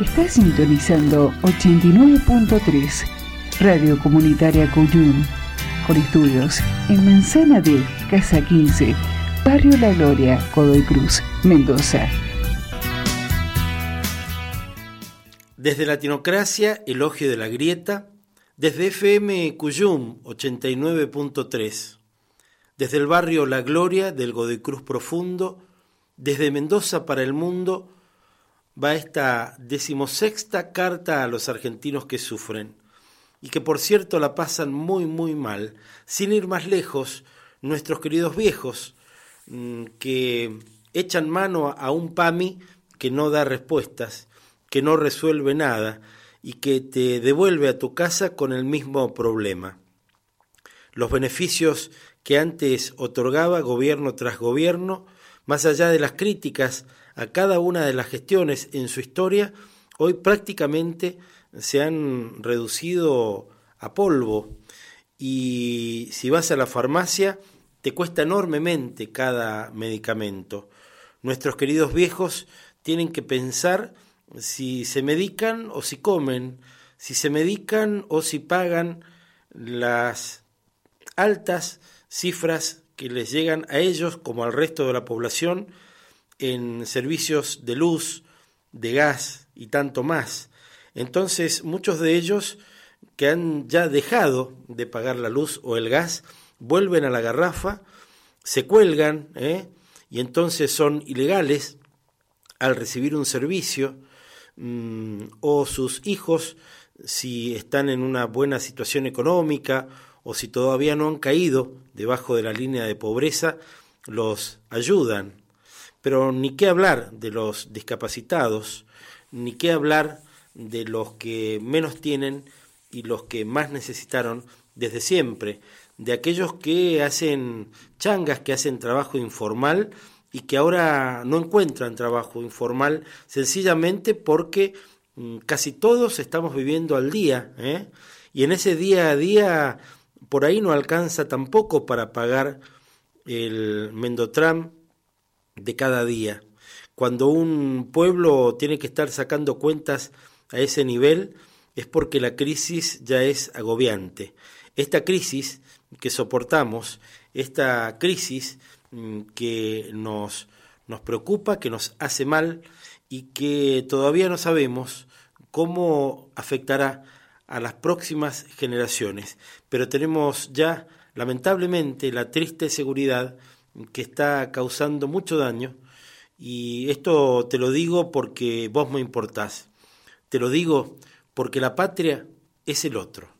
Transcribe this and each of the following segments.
Está sintonizando 89.3 Radio Comunitaria Cuyún, con estudios en Manzana de Casa 15, Barrio La Gloria, Godoy Cruz, Mendoza. Desde Latinocracia, Elogio de la Grieta, desde FM Cuyum 89.3, desde el barrio La Gloria del Godoy Cruz Profundo, desde Mendoza para el Mundo, va esta decimosexta carta a los argentinos que sufren y que por cierto la pasan muy muy mal. Sin ir más lejos, nuestros queridos viejos mm, que echan mano a un PAMI que no da respuestas, que no resuelve nada y que te devuelve a tu casa con el mismo problema. Los beneficios que antes otorgaba gobierno tras gobierno, más allá de las críticas a cada una de las gestiones en su historia, hoy prácticamente se han reducido a polvo y si vas a la farmacia te cuesta enormemente cada medicamento. Nuestros queridos viejos tienen que pensar si se medican o si comen, si se medican o si pagan las altas cifras que les llegan a ellos como al resto de la población en servicios de luz, de gas y tanto más. Entonces muchos de ellos que han ya dejado de pagar la luz o el gas vuelven a la garrafa, se cuelgan ¿eh? y entonces son ilegales al recibir un servicio mm, o sus hijos si están en una buena situación económica o si todavía no han caído debajo de la línea de pobreza, los ayudan pero ni qué hablar de los discapacitados, ni qué hablar de los que menos tienen y los que más necesitaron desde siempre, de aquellos que hacen changas, que hacen trabajo informal y que ahora no encuentran trabajo informal sencillamente porque mm, casi todos estamos viviendo al día, ¿eh? y en ese día a día por ahí no alcanza tampoco para pagar el Mendotram de cada día. Cuando un pueblo tiene que estar sacando cuentas a ese nivel es porque la crisis ya es agobiante. Esta crisis que soportamos, esta crisis mm, que nos, nos preocupa, que nos hace mal y que todavía no sabemos cómo afectará a las próximas generaciones. Pero tenemos ya, lamentablemente, la triste seguridad que está causando mucho daño y esto te lo digo porque vos me importás. Te lo digo porque la patria es el otro.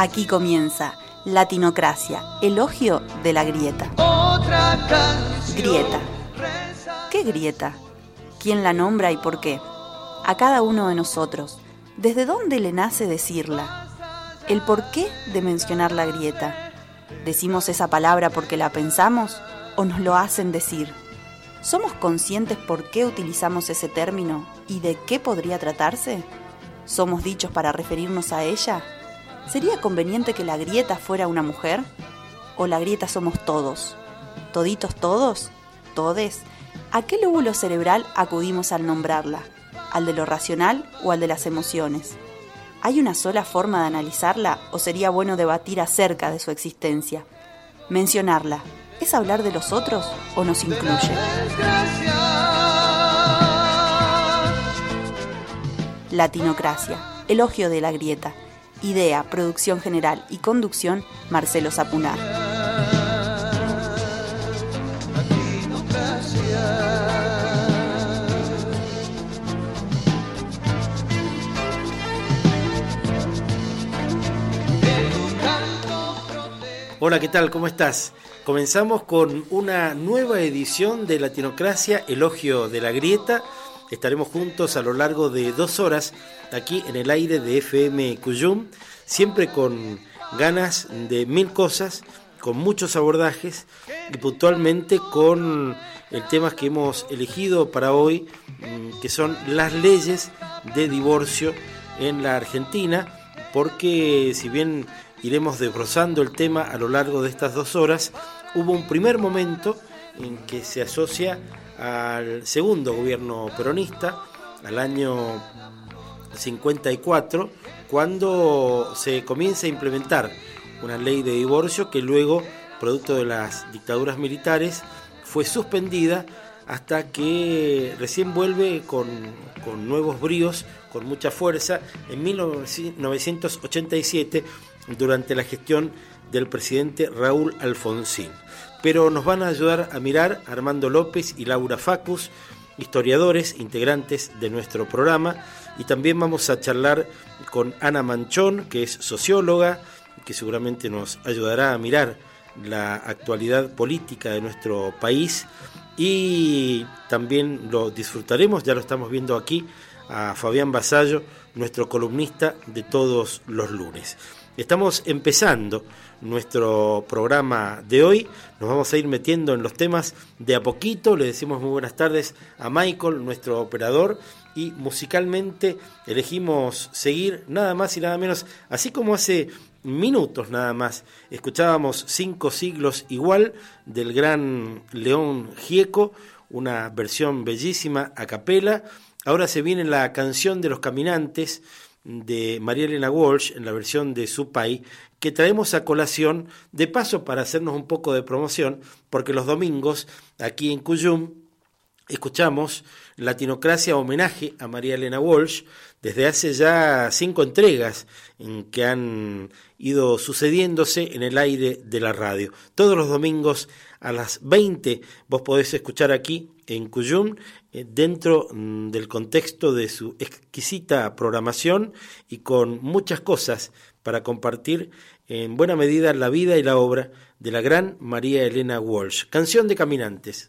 Aquí comienza Latinocracia, elogio de la grieta. Otra. Grieta. ¿Qué grieta? ¿Quién la nombra y por qué? A cada uno de nosotros, ¿desde dónde le nace decirla? ¿El porqué de mencionar la grieta? ¿Decimos esa palabra porque la pensamos o nos lo hacen decir? ¿Somos conscientes por qué utilizamos ese término y de qué podría tratarse? ¿Somos dichos para referirnos a ella? ¿Sería conveniente que la grieta fuera una mujer? ¿O la grieta somos todos? ¿Toditos todos? ¿Todes? ¿A qué lóbulo cerebral acudimos al nombrarla? ¿Al de lo racional o al de las emociones? ¿Hay una sola forma de analizarla o sería bueno debatir acerca de su existencia? Mencionarla, ¿es hablar de los otros o nos incluye? Latinocracia, elogio de la grieta. Idea, producción general y conducción, Marcelo Zapunar. Hola, ¿qué tal? ¿Cómo estás? Comenzamos con una nueva edición de Latinocracia, Elogio de la Grieta. Estaremos juntos a lo largo de dos horas aquí en el aire de FM Cuyum, siempre con ganas de mil cosas, con muchos abordajes y puntualmente con el tema que hemos elegido para hoy, mm, que son las leyes de divorcio en la Argentina, porque si bien iremos desbrozando el tema a lo largo de estas dos horas, hubo un primer momento en que se asocia al segundo gobierno peronista, al año 54, cuando se comienza a implementar una ley de divorcio que luego, producto de las dictaduras militares, fue suspendida hasta que recién vuelve con, con nuevos bríos, con mucha fuerza, en 1987, durante la gestión del presidente Raúl Alfonsín. Pero nos van a ayudar a mirar Armando López y Laura Facus, historiadores, integrantes de nuestro programa, y también vamos a charlar con Ana Manchón, que es socióloga, que seguramente nos ayudará a mirar la actualidad política de nuestro país y también lo disfrutaremos, ya lo estamos viendo aquí, a Fabián Basallo, nuestro columnista de todos los lunes. Estamos empezando nuestro programa de hoy, nos vamos a ir metiendo en los temas de a poquito, le decimos muy buenas tardes a Michael, nuestro operador, y musicalmente elegimos seguir nada más y nada menos, así como hace minutos nada más. Escuchábamos Cinco siglos igual del gran León Gieco, una versión bellísima a capela. Ahora se viene la canción de los caminantes de María Elena Walsh en la versión de Supay que traemos a colación de paso para hacernos un poco de promoción porque los domingos aquí en Cuyum escuchamos Latinocracia homenaje a María Elena Walsh desde hace ya cinco entregas en que han ido sucediéndose en el aire de la radio. Todos los domingos a las 20 vos podés escuchar aquí en Cuyum eh, dentro mm, del contexto de su exquisita programación y con muchas cosas para compartir en buena medida la vida y la obra de la gran María Elena Walsh. Canción de Caminantes,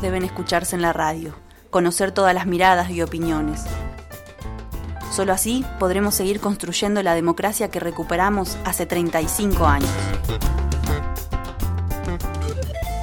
Deben escucharse en la radio, conocer todas las miradas y opiniones. Solo así podremos seguir construyendo la democracia que recuperamos hace 35 años.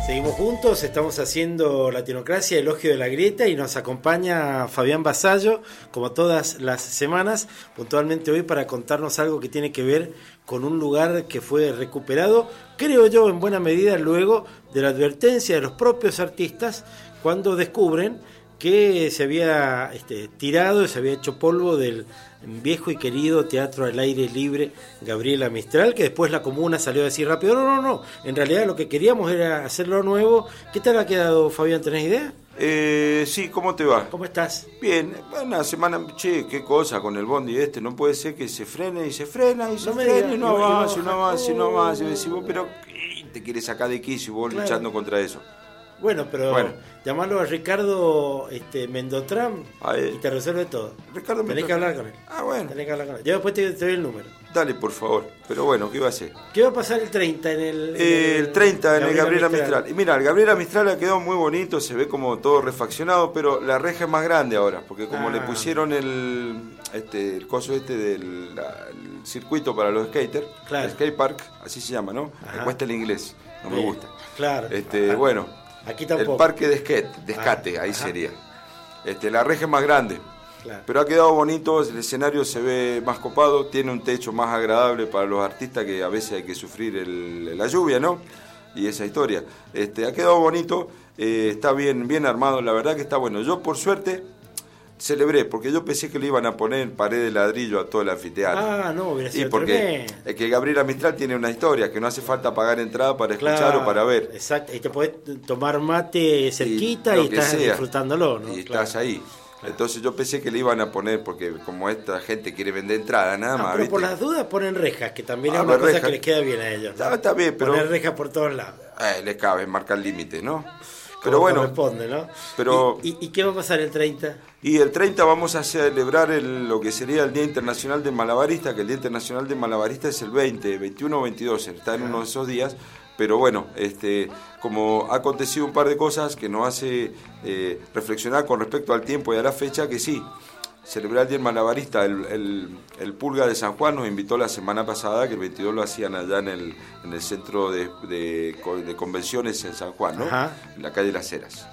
Seguimos juntos, estamos haciendo Latinocracia, Elogio de la Grieta y nos acompaña Fabián Basallo, como todas las semanas, puntualmente hoy para contarnos algo que tiene que ver con un lugar que fue recuperado, creo yo, en buena medida luego de la advertencia de los propios artistas cuando descubren que se había este, tirado, se había hecho polvo del viejo y querido Teatro al Aire Libre Gabriela Mistral, que después la comuna salió a decir rápido, no, no, no, en realidad lo que queríamos era hacerlo nuevo. ¿Qué tal ha quedado, Fabián? ¿Tenés idea? Eh, sí, ¿cómo te va? ¿Cómo estás? Bien, una semana, che, qué cosa con el bondi este, no puede ser que se frene y se frena y se frena y no avanza, y no avanza, y no avanza, y decimos, pero ¿qué te quieres sacar de quicio vos luchando contra eso? Bueno, pero Bueno. llamalo a Ricardo este, Mendotram y te resuelve todo. Ricardo Tenés que Mendotram. hablar con él. Ah, bueno. Tenés que hablar con él. Yo después te, te doy el número. Dale, por favor. Pero bueno, ¿qué va a hacer? ¿Qué va a pasar el 30 en el. Eh, el 30 en el Gabriela Mistral. Y mira, el Gabriela Mistral ha quedado muy bonito, se ve como todo refaccionado, pero la reja es más grande ahora, porque como Ah. le pusieron el este el coso este del la- el circuito para los skaters, Claro. el skate park, así se llama, ¿no? Ajá. Me cuesta el inglés, no me gusta. Claro. Este, Ajá. bueno, Aquí el tampoco. parque de skate, de escate, Ah, ahí ajá. sería. Este, la reja es más grande. Claro. Pero ha quedado bonito, el escenario se ve más copado, tiene un techo más agradable para los artistas que a veces hay que sufrir el- la lluvia, ¿no? Y esa historia. Este, ha quedado bonito, eh, está bien, bien armado, la verdad que está bueno. Yo por suerte celebré, porque yo pensé que le iban a poner pared de ladrillo a todo el anfiteatro. Ah, no, hubiera y sido porque tremendo. es que Gabriela Mistral tiene una historia, que no hace falta pagar entrada para escuchar Claro, o para ver. Exacto. Y te podés tomar mate cerquita y, estás sea. disfrutándolo, ¿no? Y Claro. estás ahí. Entonces yo pensé que le iban a poner, porque como esta gente quiere vender entrada, nada No, más. pero por las dudas ponen rejas, que también Ah, es una cosa rejas. que les queda bien a ellos. ¿no? Está, está bien, pero Poner rejas por todos lados. eh, le cabe marcar límites, ¿no? como Pero bueno, corresponde, ¿no? pero- ¿Y, y- y qué va a pasar el 30? y el 30 vamos a celebrar el- lo que sería el Día Internacional de Malabarista, que el Día Internacional de Malabarista es el 20, 21 o 22, está en uno de esos días. Pero bueno, este, como ha acontecido un par de cosas que nos hace eh, reflexionar con respecto al tiempo y a la fecha, que sí, celebrar el Día del Malabarista, el, el- el Pulga de San Juan nos invitó la semana pasada, que el 22 lo hacían allá en el, en el centro de, de co- de convenciones en San Juan, ¿no? En la calle Las Heras.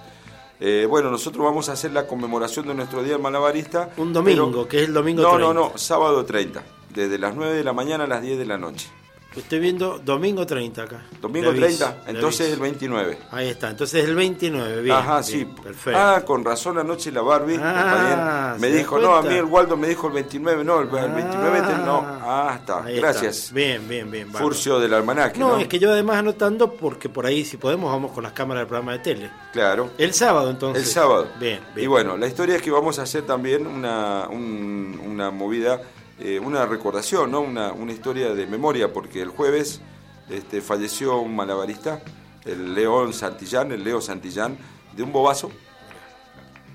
Eh, bueno, nosotros vamos a hacer la conmemoración de nuestro Día del Malabarista. Un domingo, pero- que es el domingo No, 30. no, no, sábado 30, desde las 9 de la mañana a las 10 de la noche. Estoy viendo domingo 30 acá. Domingo Le aviso, 30, le entonces el aviso. 29. Ahí está, entonces el 29, bien. Ajá, bien, sí. Perfecto. Ah, con razón anoche la Barbie, Ah, me ¿se da dijo, no, a mí el Waldo me dijo el 29, no, el, el 29 te- no. Ah, está, Ahí está. gracias. Bien, bien, bien. bárbaro. Furcio del almanaque, No, ¿no? es que yo además anotando, porque por ahí si podemos vamos con las cámaras del programa de tele. Claro. El sábado entonces. El sábado. Bien, bien. Y bueno, la historia es que vamos a hacer también una, un- una movida, eh, una recordación, ¿no? Una, una historia de memoria, porque el jueves este, falleció un malabarista, el León Santillán, el Leo Santillán, de un bobazo.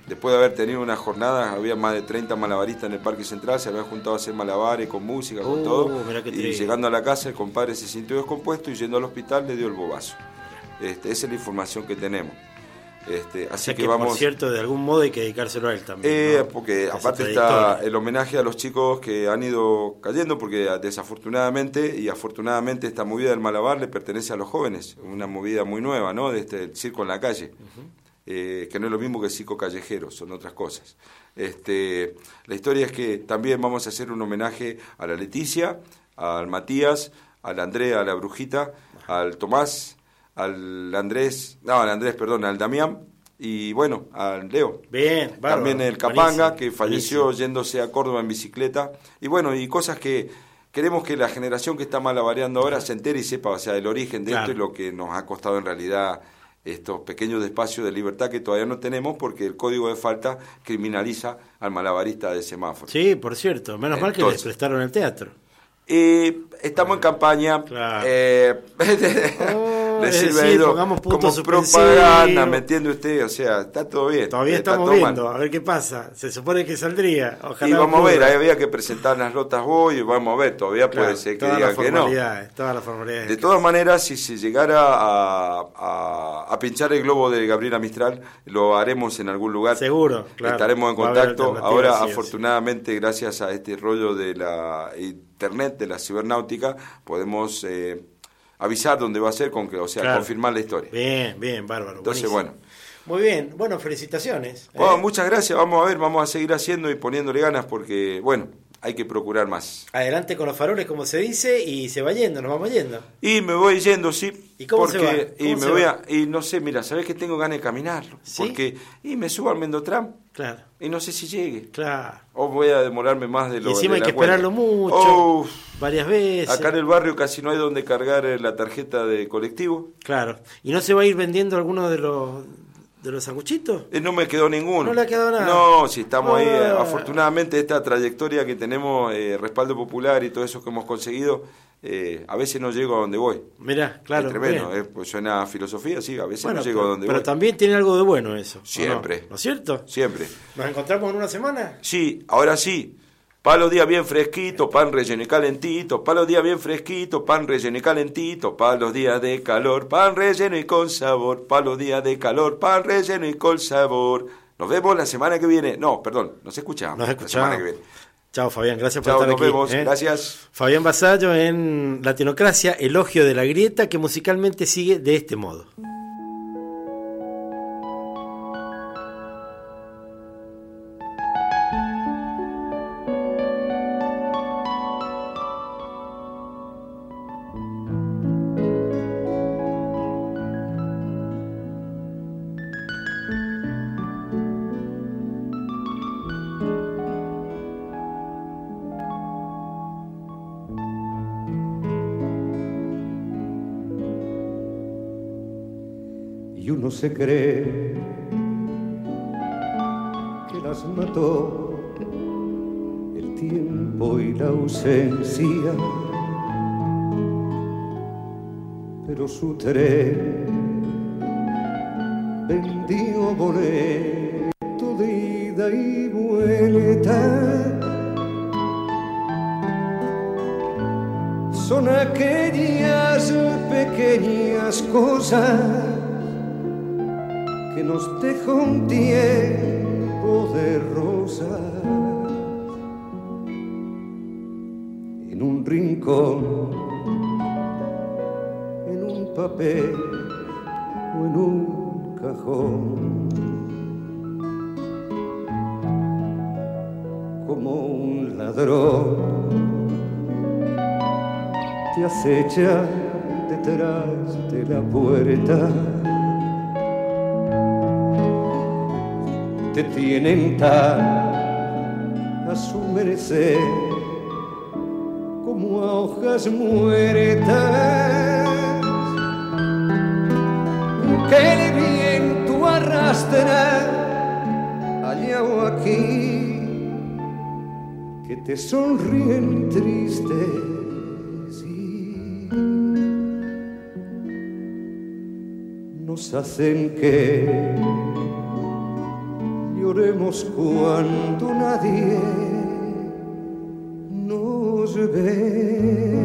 Después de haber tenido una jornada, había más de 30 malabaristas en el Parque Central, se habían juntado a hacer malabares con música, con Uh, todo. Y llegando a la casa, el compadre se sintió descompuesto y yendo al hospital le dio el bobazo. Este, esa es la información que tenemos. Este, O así sea que, que, vamos. por cierto, de algún modo hay que dedicárselo a él también. Eh, ¿no? porque Esa aparte está el homenaje a los chicos que han ido cayendo, porque desafortunadamente y afortunadamente esta movida del Malabar le pertenece a los jóvenes, una movida muy nueva, ¿no? De este el circo en la calle, eh, que no es lo mismo que el circo callejero, son otras cosas. Este, la historia es que también vamos a hacer un homenaje a la Leticia, al Matías, al Andrea, a la Brujita, al Tomás, al Andrés, no, al Andrés, perdón, al Damián y bueno, al Leo. Bien, bárbaro. También el Capanga, Buenísimo, que falleció buenísimo. yéndose a Córdoba en bicicleta. Y bueno, y cosas que queremos que la generación que está malabareando ahora se entere y sepa, o sea, el origen de Claro. esto y lo que nos ha costado en realidad estos pequeños espacios de libertad que todavía no tenemos porque el código de falta criminaliza al malabarista de semáforo. Sí, por cierto. Menos mal que les prestaron el teatro. Y estamos en campaña. Claro. eh, Oh, le es sirve decir, pongamos punto como propaganda, ¿me entiende usted? O sea, está todo bien. Todavía está estamos mal. viendo, a ver qué pasa. Se supone que saldría. Ojalá Y vamos a ver, ahí había que presentar las notas hoy, vamos a ver, todavía Claro, puede ser que digan que no. Todas las formalidades. De todas maneras, si se llegara a, a- a pinchar el globo de Gabriela Mistral, lo haremos en algún lugar. Seguro, claro. Estaremos en contacto. Ahora, sí o sí. afortunadamente, gracias a este rollo de la internet, de la cibernáutica, podemos eh, avisar dónde va a ser, con que, o sea, Claro. confirmar la historia. Bien, bien, bárbaro. Entonces, buenísimo. Muy bien, bueno, felicitaciones. ¿eh? Bueno, muchas gracias, vamos a ver, vamos a seguir haciendo y poniéndole ganas porque, bueno, hay que procurar más. Adelante con los faroles, como se dice, y se va yendo, nos vamos yendo. Y me voy yendo, sí. ¿Y cómo se va? ¿Cómo Y me voy a, y no sé, mira, sabes que tengo ganas de caminar, ¿Sí? porque y me subo al Mendotram Claro, y no sé si llegue. claro. O voy a demorarme más de lo Y encima de hay la que cuenta. esperarlo mucho. Varias veces. acá en el barrio casi no hay donde cargar eh, la tarjeta de colectivo. Claro. ¿Y no se va a ir vendiendo alguno de los de los sanguchitos? Eh, no me quedó ninguno. No le ha quedado nada. No, si estamos ahí, Ah. afortunadamente esta trayectoria que tenemos, eh, respaldo popular y todo eso que hemos conseguido, eh, a veces no llego a donde voy. Mirá, claro. es tremendo, eh, pues suena a filosofía, sí, a veces Bueno, no llego pero, a donde pero voy. también tiene algo de bueno eso. Siempre. ¿No es cierto? Siempre. ¿Nos encontramos en una semana? Sí, ahora sí. Para los días bien fresquito, pan relleno y calentito. Para los días bien fresquito, pan relleno y calentito. Para los días de calor, pan relleno y con sabor. Para los días de calor, pan relleno y con sabor. Nos vemos la semana que viene. No, perdón, nos escuchamos. Nos La escuchamos. semana que viene. Chao, Fabián, gracias por Chao, estar nos aquí. vemos. ¿eh? Gracias. Fabián Basallo en Latinocracia, Elogio de la Grieta, que musicalmente sigue de este modo. Se cree que las mató el tiempo y la ausencia, pero su tren vendió boleto de ida y vuelta. Son aquellas pequeñas cosas acecha detrás de la puerta. te tienen tan a su merecer como a hojas muertas que el viento arrastra allá o aquí que te sonríen tristes hacen que lloremos cuando nadie nos ve.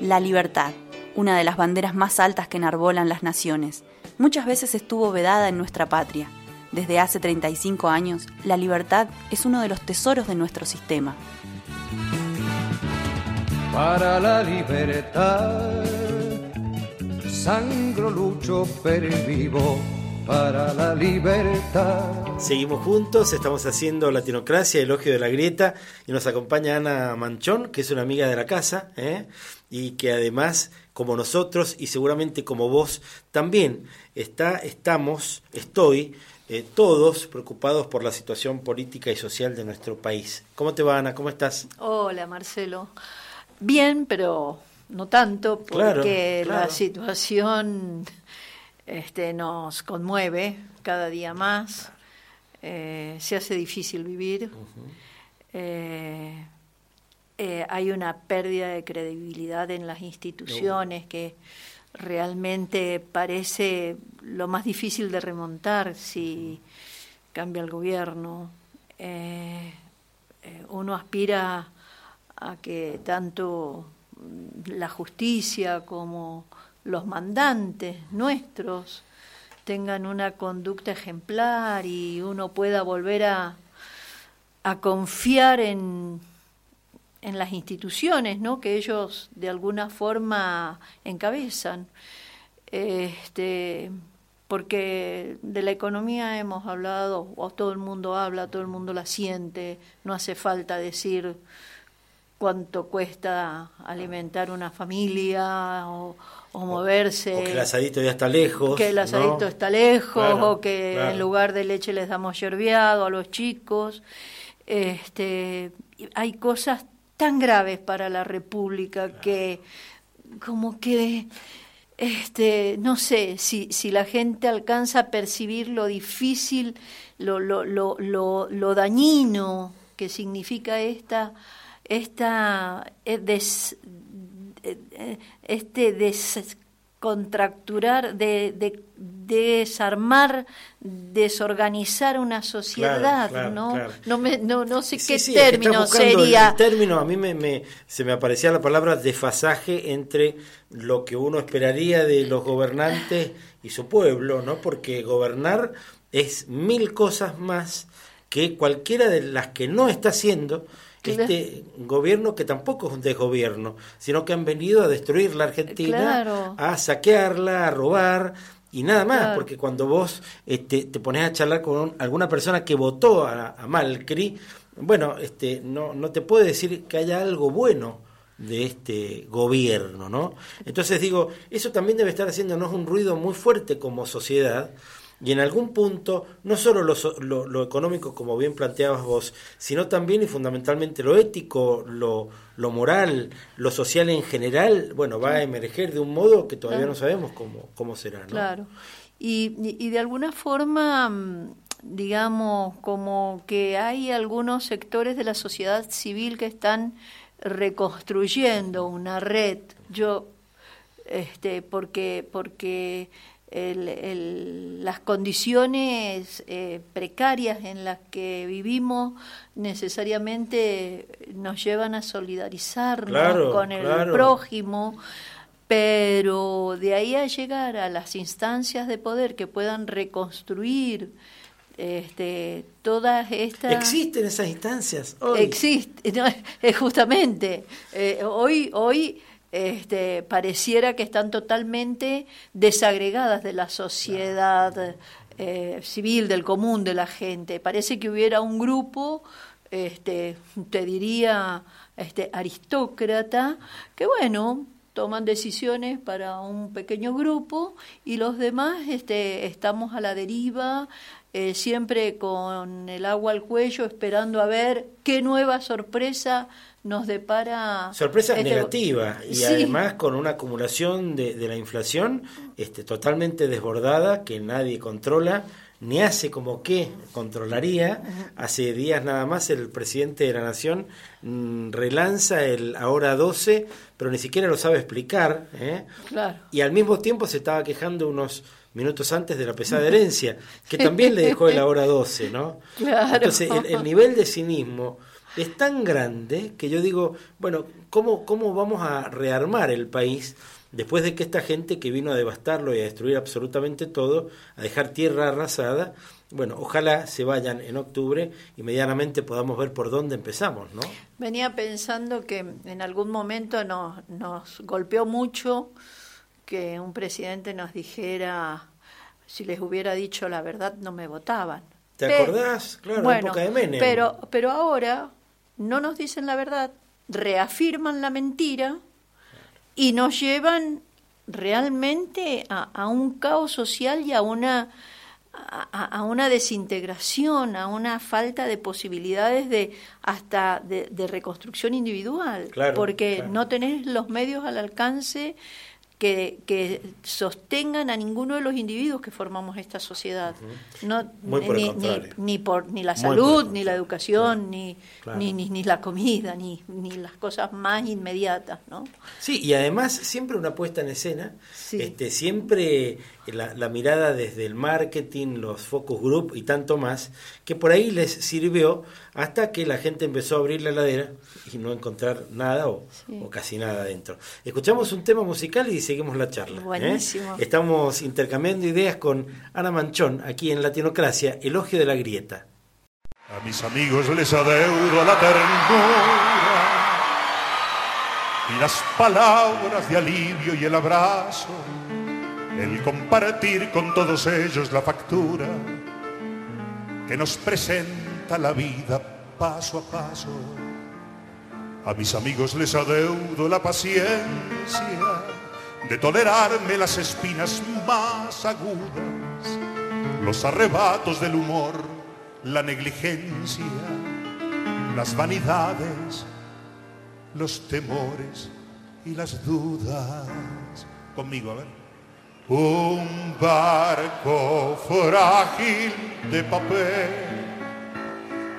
La libertad, una de las banderas más altas que enarbolan las naciones, muchas veces estuvo vedada en nuestra patria. Desde hace 35 años, la libertad es uno de los tesoros de nuestro sistema. Para la libertad, sangro, lucho, pervivo. Para la libertad. Seguimos juntos, estamos haciendo Latinocracia, Elogio de la Grieta, y nos acompaña Ana Manchón, que es una amiga de la casa, ¿eh? y que además, como nosotros, y seguramente como vos, también está, estamos, estoy, eh, todos preocupados por la situación política y social de nuestro país. ¿Cómo te va, Ana? ¿Cómo estás? Hola, Marcelo. Bien, pero no tanto, porque Claro, claro. la situación este, nos conmueve cada día más. Eh, se hace difícil vivir. Eh, eh, hay una pérdida de credibilidad en las instituciones que realmente parece lo más difícil de remontar si cambia el gobierno. Eh, eh, uno aspira a que tanto la justicia como los mandantes nuestros tengan una conducta ejemplar y uno pueda volver a, a confiar en, en las instituciones ¿no? que ellos de alguna forma encabezan. Este, porque de la economía hemos hablado, o todo el mundo habla, todo el mundo la siente, no hace falta decir cuánto cuesta alimentar una familia o, o moverse. O que el asadito ya está lejos. que el ¿no? asadito está lejos Claro, o que claro. en lugar de leche les damos yerbeado a los chicos. Este, hay cosas tan graves para la República que como que este, no sé si, si la gente alcanza a percibir lo difícil, lo, lo, lo, lo, lo dañino que significa esta, esta eh, des, eh, eh, este descontracturar, de, de, desarmar, desorganizar una sociedad, Claro, claro, ¿no? claro. No, me, no, no sé Sí, qué sí, término sería. El término, a mí me, me- se me aparecía la palabra desfasaje entre lo que uno esperaría de los gobernantes y su pueblo, ¿no? Porque gobernar es mil cosas más que cualquiera de las que no está haciendo este gobierno que tampoco es un desgobierno, sino que han venido a destruir la Argentina, Claro. a saquearla, a robar y nada más, Claro. porque cuando vos este, te pones a charlar con un- alguna persona que votó a, a Malcri, bueno, este, no, no te puede decir que haya algo bueno de este gobierno, ¿no? Entonces digo, eso también debe estar haciéndonos un ruido muy fuerte como sociedad y en algún punto, no solo lo, lo, lo económico, como bien planteabas vos, sino también y fundamentalmente lo ético, lo, lo moral, lo social en general, bueno, va a emerger de un modo que todavía Claro. no sabemos cómo, cómo será, ¿no? Claro. Y, y- y de alguna forma, mm, digamos, como que hay algunos sectores de la sociedad civil que están reconstruyendo una red. Yo, este, porque, porque el- el- las condiciones eh, precarias en las que vivimos necesariamente nos llevan a solidarizarnos Claro, con el claro. prójimo, pero de ahí a llegar a las instancias de poder que puedan reconstruir este, todas estas... Existen esas instancias. hoy. Existe, no, justamente. eh, hoy, hoy este, pareciera que están totalmente desagregadas de la sociedad eh, civil, del común de la gente. Parece que hubiera un grupo, este, te diría, este, aristócrata, que bueno, toman decisiones para un pequeño grupo y los demás este, estamos a la deriva, eh, siempre con el agua al cuello, esperando a ver qué nueva sorpresa nos depara. Sorpresa este- negativa y Sí, además con una acumulación de, de la inflación este, totalmente desbordada que nadie controla ni hace como que controlaría. Hace días nada más el presidente de la Nación mm, relanza el ahora 12, pero ni siquiera lo sabe explicar. ¿eh? Claro. Y al mismo tiempo se estaba quejando unos minutos antes de la pesada herencia, que también le dejó el ahora 12, ¿no? Claro. Entonces, el, el nivel de cinismo es tan grande que yo digo, bueno, ¿cómo, ¿cómo vamos a rearmar el país después de que esta gente que vino a devastarlo y a destruir absolutamente todo, a dejar tierra arrasada, bueno, ojalá se vayan en octubre y medianamente podamos ver por dónde empezamos, ¿no? Venía pensando que en algún momento nos, nos golpeó mucho que un presidente nos dijera, si les hubiera dicho la verdad, no me votaban. ¿Te Pe- acordás? Claro, en bueno, época de Menem. Pero, pero ahora no nos dicen la verdad, reafirman la mentira y nos llevan realmente a, a un caos social y a una a, a- a una desintegración, a una falta de posibilidades de hasta de, de reconstrucción individual, Claro, porque claro. no tenés los medios al alcance que, que sostengan a ninguno de los individuos que formamos esta sociedad. No, Muy por el ni, ni, ni por ni la por salud, ni la educación, Claro, ni, claro. ni, ni ni la comida, ni, ni las cosas más inmediatas, ¿no? Sí, y además siempre una puesta en escena, Sí. este, siempre la, la mirada desde el marketing, los focus group y tanto más, que por ahí les sirvió hasta que la gente empezó a abrir la heladera y no encontrar nada o, Sí. o casi nada dentro. Escuchamos un tema musical y seguimos la charla. ¿eh? Buenísimo. Estamos intercambiando ideas con Ana Manchón aquí en Latinocracia, Elogio de la Grieta. A mis amigos les adeudo la ternura y las palabras de alivio y el abrazo, el compartir con todos ellos la factura que nos presenta la vida paso a paso. A mis amigos les adeudo la paciencia de tolerarme las espinas más agudas, los arrebatos del humor, la negligencia las vanidades, los temores y las dudas. Conmigo, a ver. Un barco frágil de papel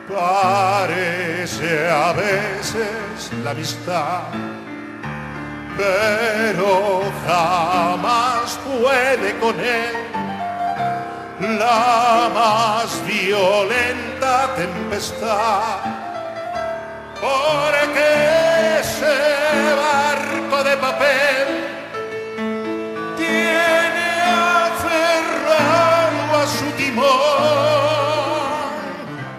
parece a veces la amistad, pero jamás puede con él la más violenta tempestad. Porque ese barco de papel tiene aferrado a su timón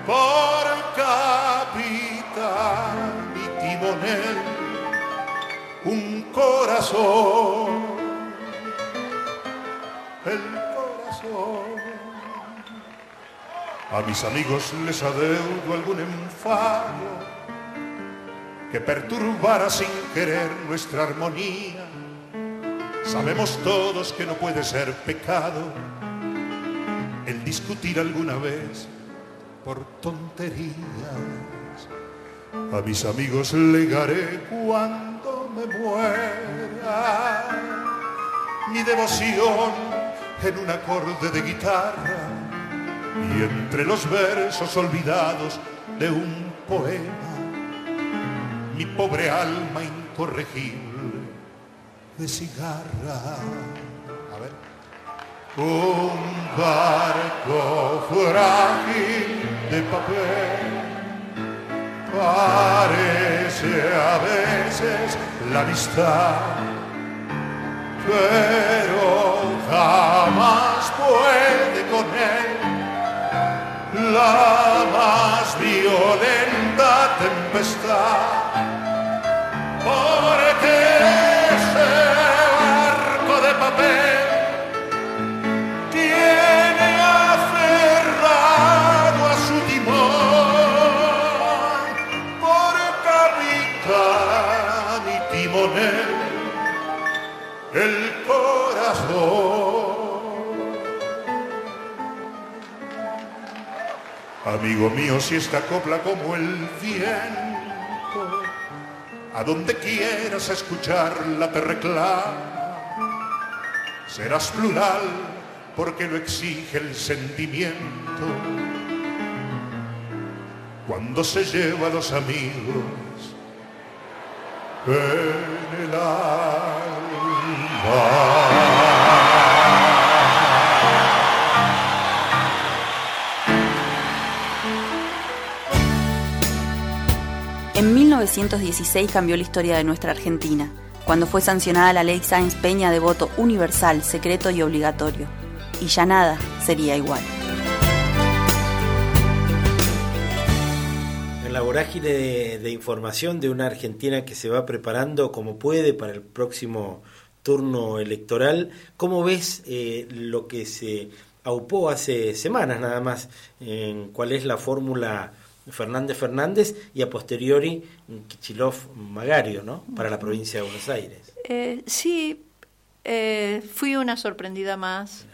por capitán y timonel un corazón. El corazón. A mis amigos les adeudo algún enfado que perturbara sin querer nuestra armonía. Sabemos todos que no puede ser pecado el discutir alguna vez por tonterías. A mis amigos legaré cuando me muera mi devoción en un acorde de guitarra y entre los versos olvidados de un poema mi pobre alma incorregible de cigarra. A ver. Un barco frágil de papel parece a veces la amistad, pero jamás puede con él la más violenta tempestad. Porque Amigo mío, si esta copla como el viento, a donde quieras escucharla te reclama, serás plural porque lo exige el sentimiento. Cuando se lleva a los amigos en el alma. En 1916 cambió la historia de nuestra Argentina, cuando fue sancionada la ley Sáenz Peña de voto universal, secreto y obligatorio. Y ya nada sería igual. En la vorágine de, información de una Argentina que se va preparando como puede para el próximo turno electoral, ¿cómo ves eh, lo que se aupó hace semanas nada más en cuál es la fórmula Fernández Fernández y a posteriori Kichilov Magario, ¿no? Para la provincia de Buenos Aires. Eh, sí, eh, fui una sorprendida más.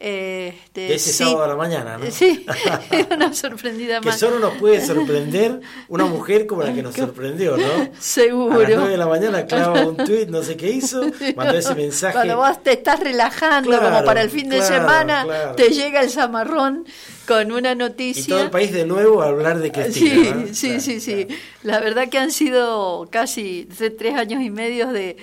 Este, De ese sí, sábado a la mañana, ¿no? Sí, una sorprendida que más. solo nos puede sorprender una mujer como la que nos sorprendió, ¿no? A Seguro. las 9 de la mañana clava un tuit, no sé qué hizo, mandó ese mensaje. Cuando vos te estás relajando, Claro, como para el fin de claro, semana, claro. te llega el zamarrón con una noticia. Y todo el país de nuevo a hablar de Cristina. Sí, ¿no? sí, sí, sí. La verdad que han sido casi tre- tres años y medio de,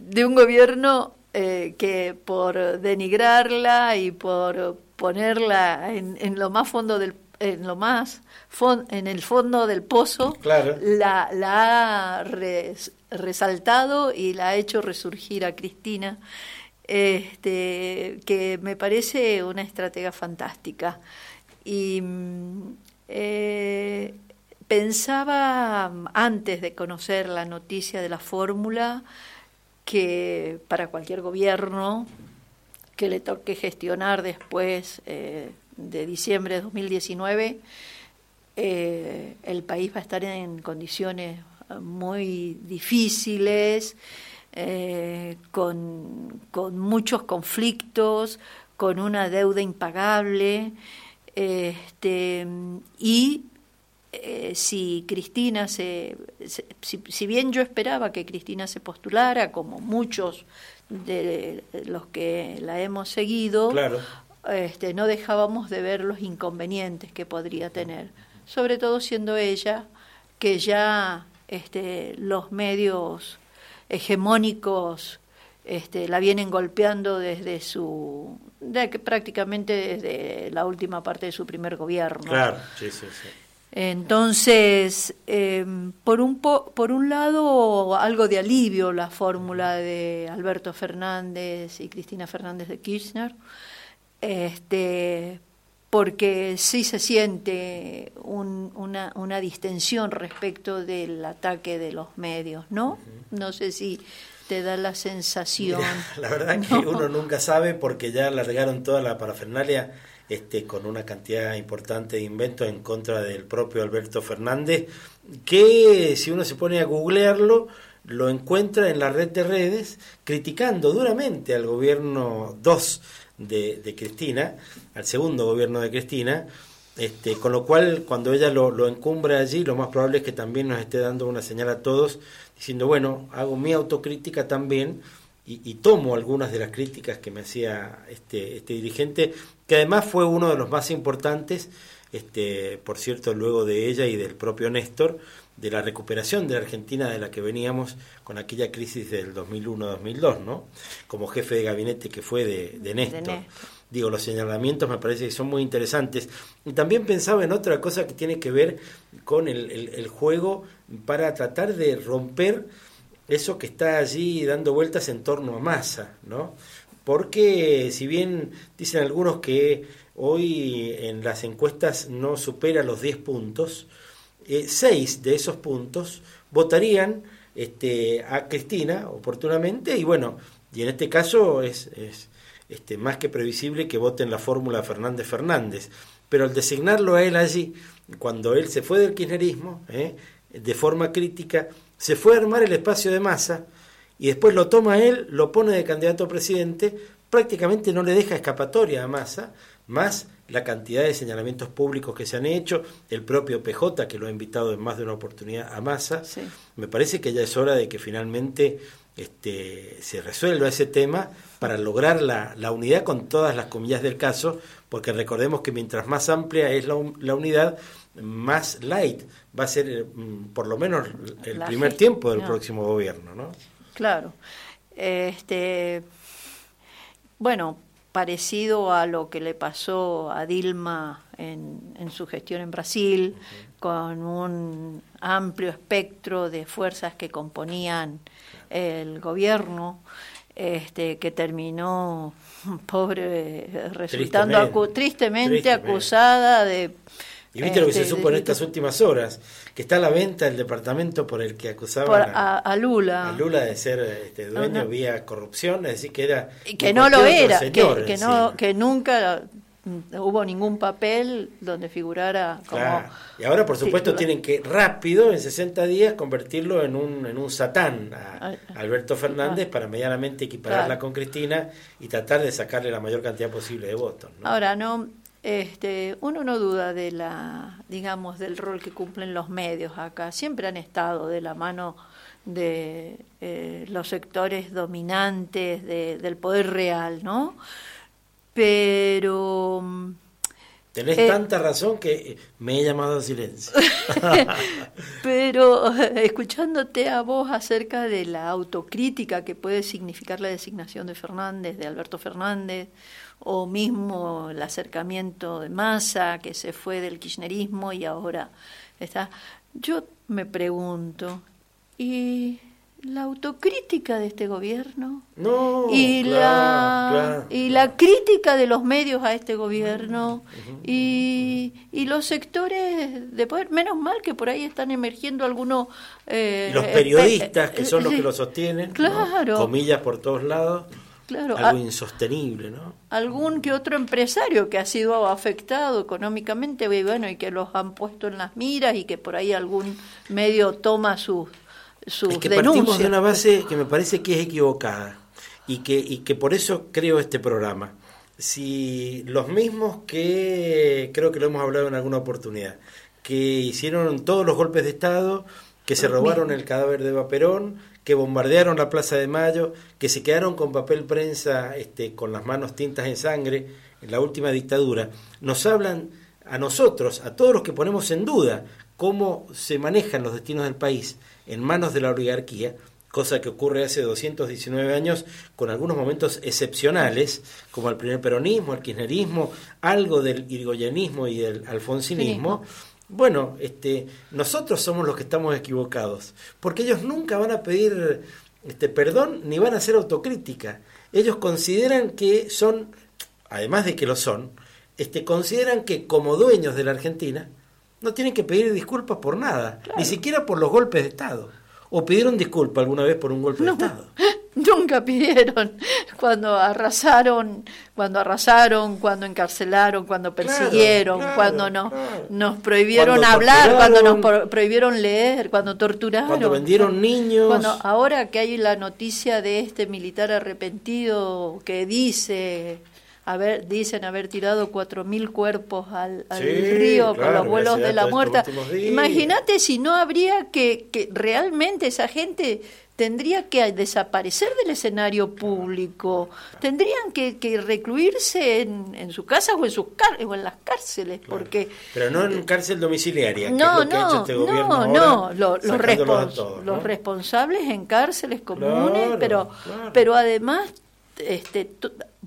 de un gobierno eh, que por denigrarla y por ponerla en, en lo más fondo del en lo más en el fondo del pozo Claro. la, la ha res- resaltado y la ha hecho resurgir a Cristina este que me parece una estratega fantástica y eh, pensaba antes de conocer la noticia de la fórmula que para cualquier gobierno que le toque gestionar después eh, de diciembre de 2019, eh, el país va a estar en condiciones muy difíciles, eh, con, con muchos conflictos, con una deuda impagable, este, y eh, si Cristina se, se- si, si bien yo esperaba que Cristina se postulara, como muchos de los que la hemos seguido, Claro. este, no dejábamos de ver los inconvenientes que podría tener, sobre todo siendo ella que ya este, los medios hegemónicos este, la vienen golpeando desde su de prácticamente desde la última parte de su primer gobierno. Claro, sí, sí, sí. Entonces, eh, por, un po- por un lado, algo de alivio la fórmula de Alberto Fernández y Cristina Fernández de Kirchner, este, porque sí se siente un- una, una distensión respecto del ataque de los medios, ¿no? No sé si te da la sensación. Mira, la verdad que ¿no? uno nunca sabe porque ya largaron toda la parafernalia este, con una cantidad importante de inventos en contra del propio Alberto Fernández, que si uno se pone a googlearlo, lo encuentra en la red de redes criticando duramente al gobierno 2 de, Cristina, al segundo gobierno de Cristina, este, con lo cual cuando ella lo, lo encumbra allí, lo más probable es que también nos esté dando una señal a todos, diciendo, bueno, hago mi autocrítica también y, y tomo algunas de las críticas que me hacía este, este dirigente, que además fue uno de los más importantes, este, por cierto, luego de ella y del propio Néstor, de la recuperación de la Argentina de la que veníamos con aquella crisis del 2001-2002, ¿no? Como jefe de gabinete que fue de, de Néstor. Néstor. Digo, los señalamientos me parece que son muy interesantes. Y también pensaba en otra cosa que tiene que ver con el, el- el juego para tratar de romper eso que está allí dando vueltas en torno a masa, ¿no? Porque si bien dicen algunos que hoy en las encuestas no supera los 10 puntos, eh, seis de esos puntos votarían este, a Cristina oportunamente y bueno, y en este caso es, es este, más que previsible que voten la fórmula Fernández Fernández, pero al designarlo a él allí, cuando él se fue del kirchnerismo, eh, de forma crítica, se fue a armar el espacio de masa y después lo toma él, lo pone de candidato a presidente, prácticamente no le deja escapatoria a Massa, más la cantidad de señalamientos públicos que se han hecho, el propio PJ que lo ha invitado en más de una oportunidad a Massa. Sí. Me parece que ya es hora de que finalmente este, se resuelva ese tema para lograr la, la unidad con todas las comillas del caso, porque recordemos que mientras más amplia es la, la unidad, más light va a ser mm, por lo menos el La primer tiempo del no. próximo gobierno, ¿no? Claro. Este, bueno, parecido a lo que le pasó a Dilma en, en su gestión en Brasil, con un amplio espectro de fuerzas que componían el gobierno, este, que terminó, pobre, resultando Tristemente. acu- tristemente, Tristemente. acusada de... Y viste lo que se este, supo en estas últimas horas, que está a la venta el departamento por el que acusaban por- a, Lula. a Lula de ser este, dueño No, vía corrupción, es decir, que era... Que no lo era, señor que no, que nunca hubo ningún papel donde figurara como Claro. Y ahora, por supuesto, tienen que rápido, en 60 días, convertirlo en un, en un satán a Alberto Fernández para medianamente equipararla Claro. con Cristina y tratar de sacarle la mayor cantidad posible de votos. ¿no? Ahora no, este, uno no duda de la, digamos, del rol que cumplen los medios acá. Siempre han estado de la mano de eh, los sectores dominantes de- del poder real, ¿no? Pero mm, Tenés eh, tanta razón que eh, me he llamado a silencio. Pero escuchándote a vos acerca de la autocrítica que puede significar la designación de Fernández, de Alberto Fernández, o mismo el acercamiento de Massa, que se fue del kirchnerismo y ahora está, yo me pregunto, ¿y la autocrítica de este gobierno? No, y claro, la claro. y la crítica de los medios a este gobierno y, y los sectores de poder menos mal que por ahí están emergiendo algunos eh, los eh, periodistas, pe- que son los que lo sostienen, ¿no? Claro. comillas por todos lados, claro algo a- insostenible, ¿no? algún que otro empresario que ha sido afectado económicamente y bueno y que los han puesto en las miras y que por ahí algún medio toma sus sus Es que denuncias partimos de una base que me parece que es equivocada y que, y que por eso creo este programa. Si los mismos que, creo que lo hemos hablado en alguna oportunidad, que hicieron todos los golpes de Estado, que se robaron el cadáver de Eva Perón, que bombardearon la Plaza de Mayo, que se quedaron con papel prensa este, con las manos tintas en sangre en la última dictadura, nos hablan a nosotros, a todos los que ponemos en duda cómo se manejan los destinos del país en manos de la oligarquía, cosa que ocurre hace 219 años con algunos momentos excepcionales, como el primer peronismo, el kirchnerismo, algo del irigoyenismo y del alfonsinismo. Bueno, este, nosotros somos los que estamos equivocados, porque ellos nunca van a pedir este, perdón ni van a hacer autocrítica. Ellos consideran que son, además de que lo son, este, consideran que como dueños de la Argentina no tienen que pedir disculpas por nada, ni siquiera por los golpes de Estado. ¿O pidieron disculpas alguna vez por un golpe de Estado? Nunca pidieron cuando arrasaron, cuando arrasaron, cuando encarcelaron, cuando persiguieron, cuando nos, nos prohibieron Cuando hablar, cuando nos prohibieron leer, cuando torturaron. Cuando vendieron niños. Cuando ahora que hay la noticia de este militar arrepentido que dice haber dicen haber tirado cuatro mil cuerpos al, al Sí, río con los vuelos de la muerta. Imagínate si no habría que, que realmente esa gente tendría que desaparecer del escenario público, tendrían que, que recluirse en, en su casa o en sus car- o en las cárceles, porque Pero no en cárcel domiciliaria, que no, es lo que ha hecho no, este gobierno no, ahora, no, los, respons- todos, los ¿no? responsables en cárceles comunes, Claro, pero, claro. pero además este,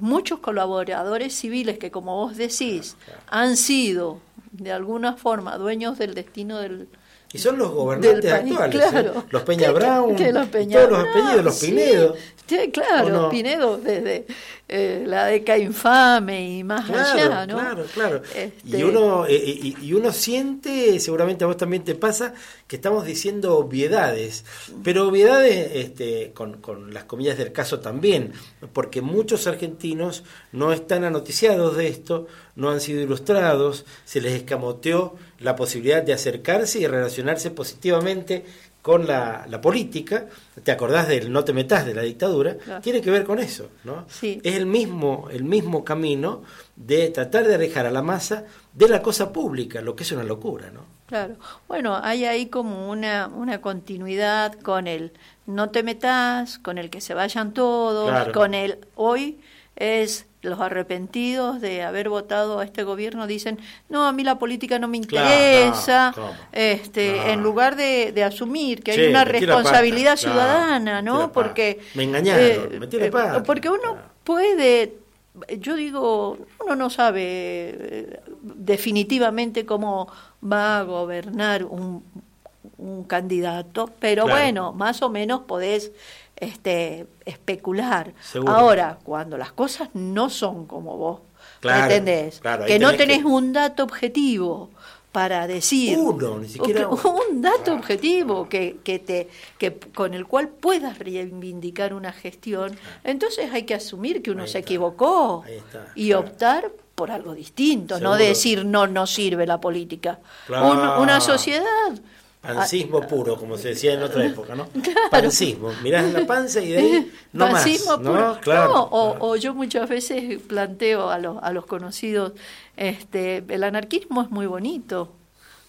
muchos colaboradores civiles que, como vos decís, han sido de alguna forma dueños del destino del, Y son los gobernantes país, actuales, ¿eh? los Peña Brown, que los y Peña todos los Brown, apellidos, los sí. Pinedo. Sí, claro, ¿O no? Pinedo desde eh, la década infame y más Claro, allá, ¿no? claro, claro. Este, Y uno eh, y, y uno siente, seguramente a vos también te pasa, que estamos diciendo obviedades, pero obviedades este, con, con las comillas del caso también, porque muchos argentinos no están anoticiados de esto, no han sido ilustrados, se les escamoteó la posibilidad de acercarse y relacionarse positivamente con la, la política, te acordás del no te metas de la dictadura, Claro. tiene que ver con eso, ¿no? Sí. Es el mismo, el mismo camino de tratar de alejar a la masa de la cosa pública, lo que es una locura, ¿no? Claro. Bueno, hay ahí como una, una continuidad con el no te metas, con el que se vayan todos, Claro. con el hoy es los arrepentidos de haber votado a este gobierno dicen, no, a mí la política no me Claro, interesa, este, No. en lugar de, de asumir que Sí, hay una responsabilidad ciudadana, ¿no? Porque Me engañaron, eh, la eh, porque uno claro. puede, yo digo, uno no sabe eh, definitivamente cómo va a gobernar un, un candidato, pero Claro. bueno, más o menos podés este, especular. Seguro. Ahora, cuando las cosas no son como vos Claro, pretendés, claro, ahí que no tenés que- un dato objetivo para decir Uno, ni siquiera un dato objetivo que, que te que con el cual puedas reivindicar una gestión entonces hay que asumir que uno Ahí se está, equivocó está, y claro. optar por algo distinto no decir no no sirve la política Claro. Un- una sociedad Pancismo puro, como se decía en otra época, ¿no? Claro. Pancismo, mirás en la panza y de ahí no Pancismo más, puro. ¿no? Claro. No, o, claro. o yo muchas veces planteo a los, a los conocidos, este, el anarquismo es muy bonito,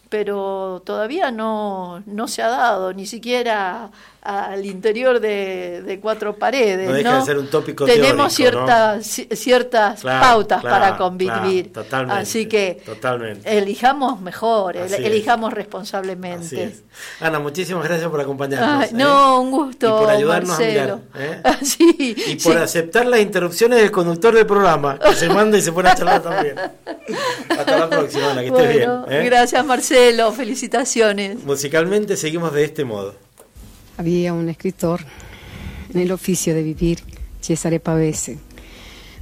pero todavía no, no se ha dado, ni siquiera al interior de, de cuatro paredes. No deja de ser un tópico Tenemos ciertas, ci- ciertas Claro, pautas claro, para convivir. claro, totalmente, Así que totalmente. elijamos mejor, es. elijamos Así responsablemente. es. Ana, muchísimas gracias por acompañarnos. ¿eh? no, un gusto. Y por ayudarnos Marcelo. a mirar. ¿eh? Sí, Y por sí. aceptar las interrupciones del conductor del programa, que se manda y se pone a charlar también. Hasta la próxima, Ana, que estés bien. Bueno, ¿eh? Gracias, Marcelo. Felicitaciones. Musicalmente seguimos de este modo. Había un escritor en el oficio de vivir, Cesare Pavese.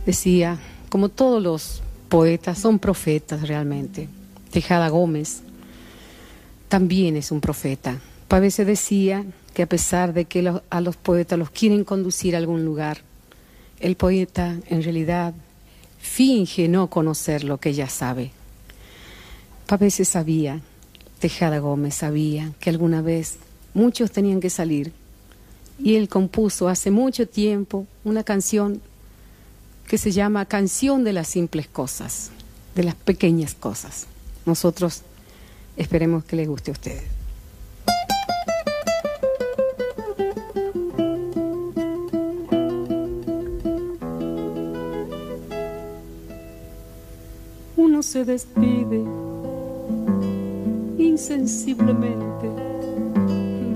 Decía, como todos los poetas, son profetas realmente. Tejada Gómez también es un profeta. Pavese decía que a pesar de que a los poetas los quieren conducir a algún lugar, el poeta en realidad finge no conocer lo que ya sabe. Pavese sabía, Tejada Gómez sabía que alguna vez muchos tenían que salir y él compuso hace mucho tiempo una canción que se llama Canción de las simples cosas, de las pequeñas cosas. Nosotros Esperemos que les guste a ustedes. Uno se despide insensiblemente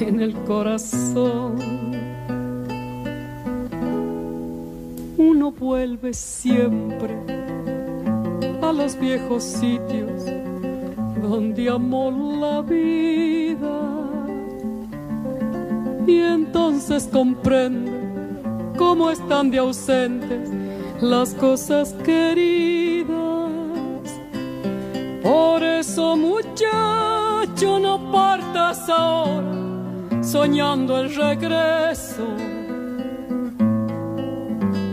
en el corazón. Uno vuelve siempre a los viejos sitios donde amó la vida y entonces comprende cómo están de ausentes las cosas queridas. Por eso muchacho no partas ahora soñando el regreso,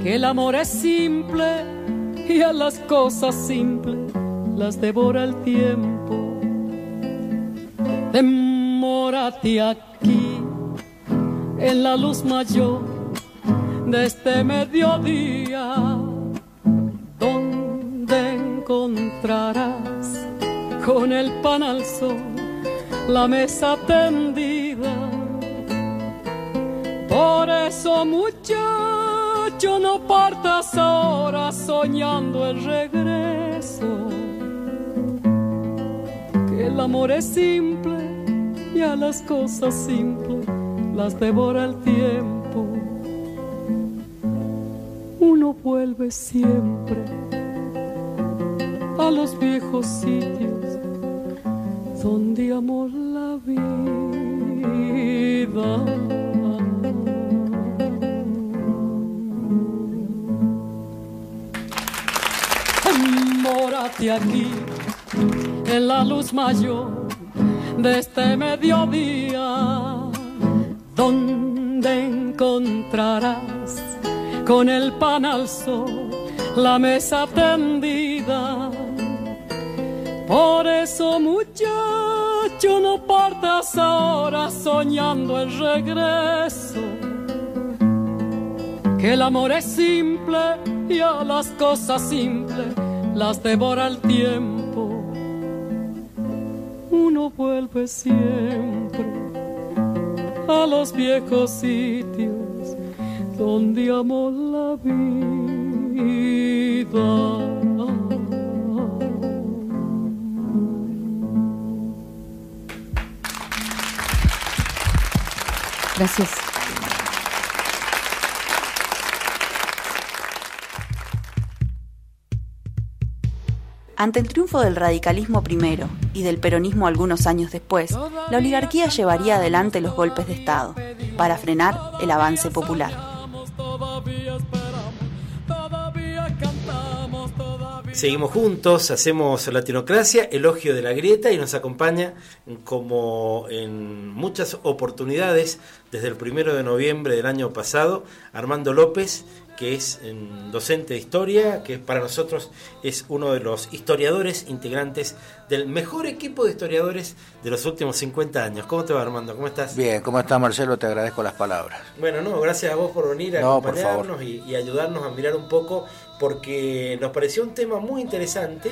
que el amor es simple y a las cosas simples las devora el tiempo. Demórate aquí en la luz mayor de este mediodía, donde encontrarás con el pan al sol la mesa tendida. Por eso muchacho no partas ahora soñando el regreso, que el amor es simple y a las cosas simples las devora el tiempo. Uno vuelve siempre a los viejos sitios donde amó la vida. Mórate aquí en la luz mayor de este mediodía, donde encontrarás con el pan al sol la mesa tendida. Por eso, muchacho, no partas ahora soñando el regreso. Que el amor es simple y a las cosas simples las devora el tiempo. Uno vuelve siempre a los viejos sitios donde amó la vida. Gracias. Ante el triunfo del radicalismo primero y del peronismo algunos años después, la oligarquía llevaría adelante los golpes de Estado para frenar el avance popular. Seguimos juntos, hacemos Latinocracia, elogio de la grieta y nos acompaña como en muchas oportunidades desde el primero de noviembre del año pasado Armando López, que es en, docente de historia, que para nosotros es uno de los historiadores integrantes del mejor equipo de historiadores de los últimos 50 años. ¿Cómo te va Armando? ¿Cómo estás? Bien, ¿cómo estás Marcelo? Te agradezco las palabras. Bueno, no, gracias a vos por venir a No, acompañarnos y, y ayudarnos a mirar un poco, porque nos pareció un tema muy interesante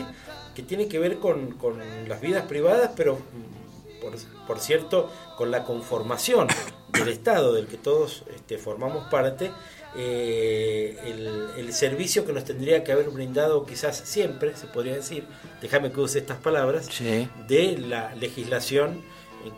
que tiene que ver con, con las vidas privadas, pero mm, por, por cierto, con la conformación del Estado del que todos este, formamos parte, eh, el, el servicio que nos tendría que haber brindado quizás siempre, se podría decir, déjame que use estas palabras, Sí. de la legislación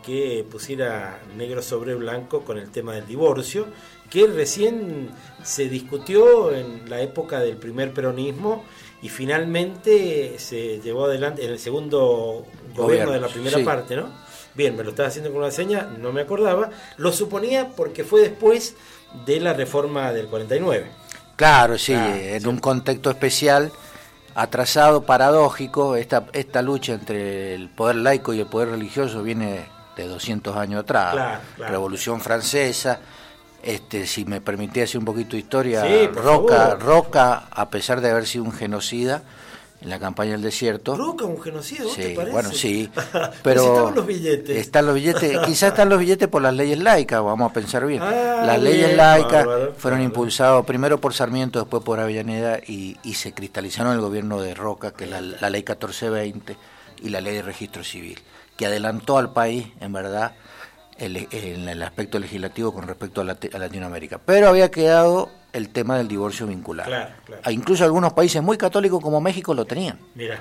que pusiera negro sobre blanco con el tema del divorcio, que recién se discutió en la época del primer peronismo y finalmente se llevó adelante en el segundo gobierno, Gobierno, de la primera sí. parte, ¿no? Bien, me lo estaba haciendo con una seña, no me acordaba, lo suponía porque fue después de la reforma del 49. Claro, sí, Ah, en sí. un contexto especial atrasado, paradójico. Esta, esta lucha entre el poder laico y el poder religioso viene de 200 años atrás. Claro, claro. Revolución Francesa. Este, si me permitía hacer un poquito de historia, Sí, Roca, favor. Roca, a pesar de haber sido un genocida en la campaña del desierto, Roca, un genocidio, ¿vos Sí, te parece? bueno, sí, pero pero estaban los billetes. Están los billetes, quizás están los billetes por las leyes laicas, vamos a pensar bien. Ah, las leyes bien, laicas bárbaro, fueron impulsadas primero por Sarmiento, después por Avellaneda y, y se cristalizaron en el gobierno de Roca, que es la, la ley 1420 y la ley de registro civil, que adelantó al país, en verdad, el, en el aspecto legislativo con respecto a Latinoamérica. Pero había quedado el tema del divorcio vincular. Claro, claro. Ah, Incluso algunos países muy católicos como México lo tenían. Mira,